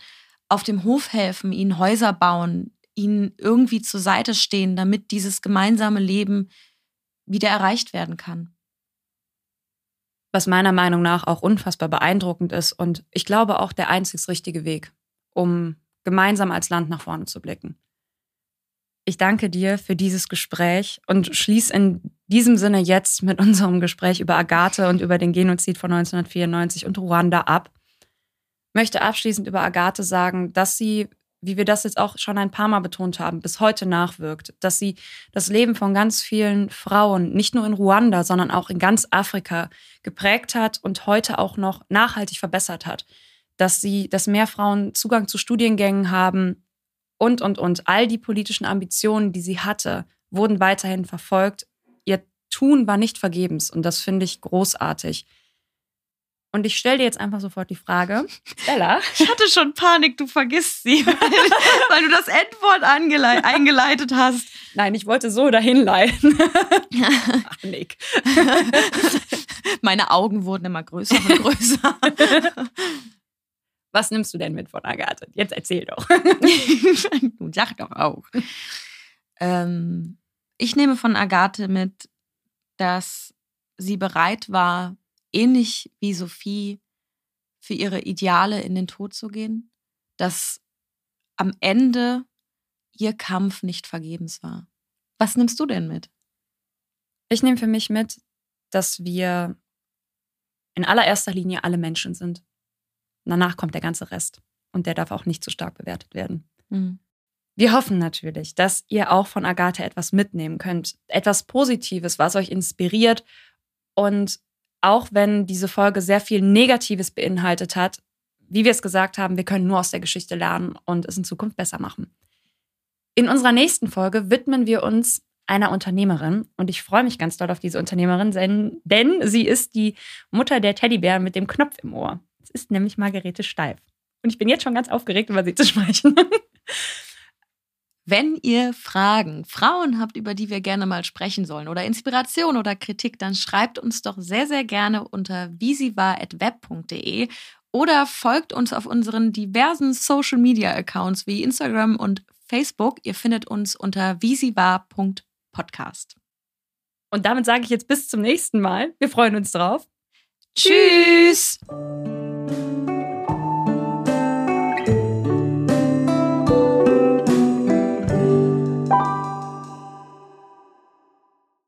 [SPEAKER 1] auf dem Hof helfen, ihnen Häuser bauen, ihnen irgendwie zur Seite stehen, damit dieses gemeinsame Leben wieder erreicht werden kann.
[SPEAKER 2] Was meiner Meinung nach auch unfassbar beeindruckend ist und ich glaube auch der einzig richtige Weg, um gemeinsam als Land nach vorne zu blicken. Ich danke dir für dieses Gespräch und schließe in diesem Sinne jetzt mit (laughs) unserem Gespräch über Agathe und über den Genozid von 1994 und Ruanda ab. Möchte abschließend über Agathe sagen, dass sie, wie wir das jetzt auch schon ein paar Mal betont haben, bis heute nachwirkt, dass sie das Leben von ganz vielen Frauen, nicht nur in Ruanda, sondern auch in ganz Afrika geprägt hat und heute auch noch nachhaltig verbessert hat. Dass sie, dass mehr Frauen Zugang zu Studiengängen haben, und, und, und. All die politischen Ambitionen, die sie hatte, wurden weiterhin verfolgt. Ihr Tun war nicht vergebens und das finde ich großartig. Und ich stelle dir jetzt einfach sofort die Frage,
[SPEAKER 1] Ella. Ich hatte schon Panik, du vergisst sie, (laughs) weil, weil du das Endwort eingeleitet hast.
[SPEAKER 2] Nein, ich wollte so dahin leiten. (laughs) Ach, Nick. (laughs)
[SPEAKER 1] Meine Augen wurden immer größer und größer.
[SPEAKER 2] Was nimmst du denn mit von Agathe? Jetzt erzähl doch.
[SPEAKER 1] Nun sag doch auch. Ähm, ich nehme von Agathe mit, dass sie bereit war, ähnlich wie Sophie, für ihre Ideale in den Tod zu gehen. Dass am Ende ihr Kampf nicht vergebens war. Was nimmst du denn mit?
[SPEAKER 2] Ich nehme für mich mit, dass wir in allererster Linie alle Menschen sind. Danach kommt der ganze Rest. Und der darf auch nicht zu stark bewertet werden. Mhm. Wir hoffen natürlich, dass ihr auch von Agathe etwas mitnehmen könnt. Etwas Positives, was euch inspiriert. Und auch wenn diese Folge sehr viel Negatives beinhaltet hat, wie wir es gesagt haben, wir können nur aus der Geschichte lernen und es in Zukunft besser machen. In unserer nächsten Folge widmen wir uns einer Unternehmerin und ich freue mich ganz doll auf diese Unternehmerin, denn, sie ist die Mutter der Teddybären mit dem Knopf im Ohr. Es ist nämlich Margarete Steif. Und ich bin jetzt schon ganz aufgeregt, über sie zu sprechen. (laughs)
[SPEAKER 1] Wenn ihr Fragen, Frauen habt, über die wir gerne mal sprechen sollen oder Inspiration oder Kritik, dann schreibt uns doch sehr, sehr gerne unter visivar.web.de oder folgt uns auf unseren diversen Social Media Accounts wie Instagram und Facebook. Ihr findet uns unter visivar.podcast.
[SPEAKER 2] Und damit sage ich jetzt bis zum nächsten Mal. Wir freuen uns drauf.
[SPEAKER 1] Tschüss.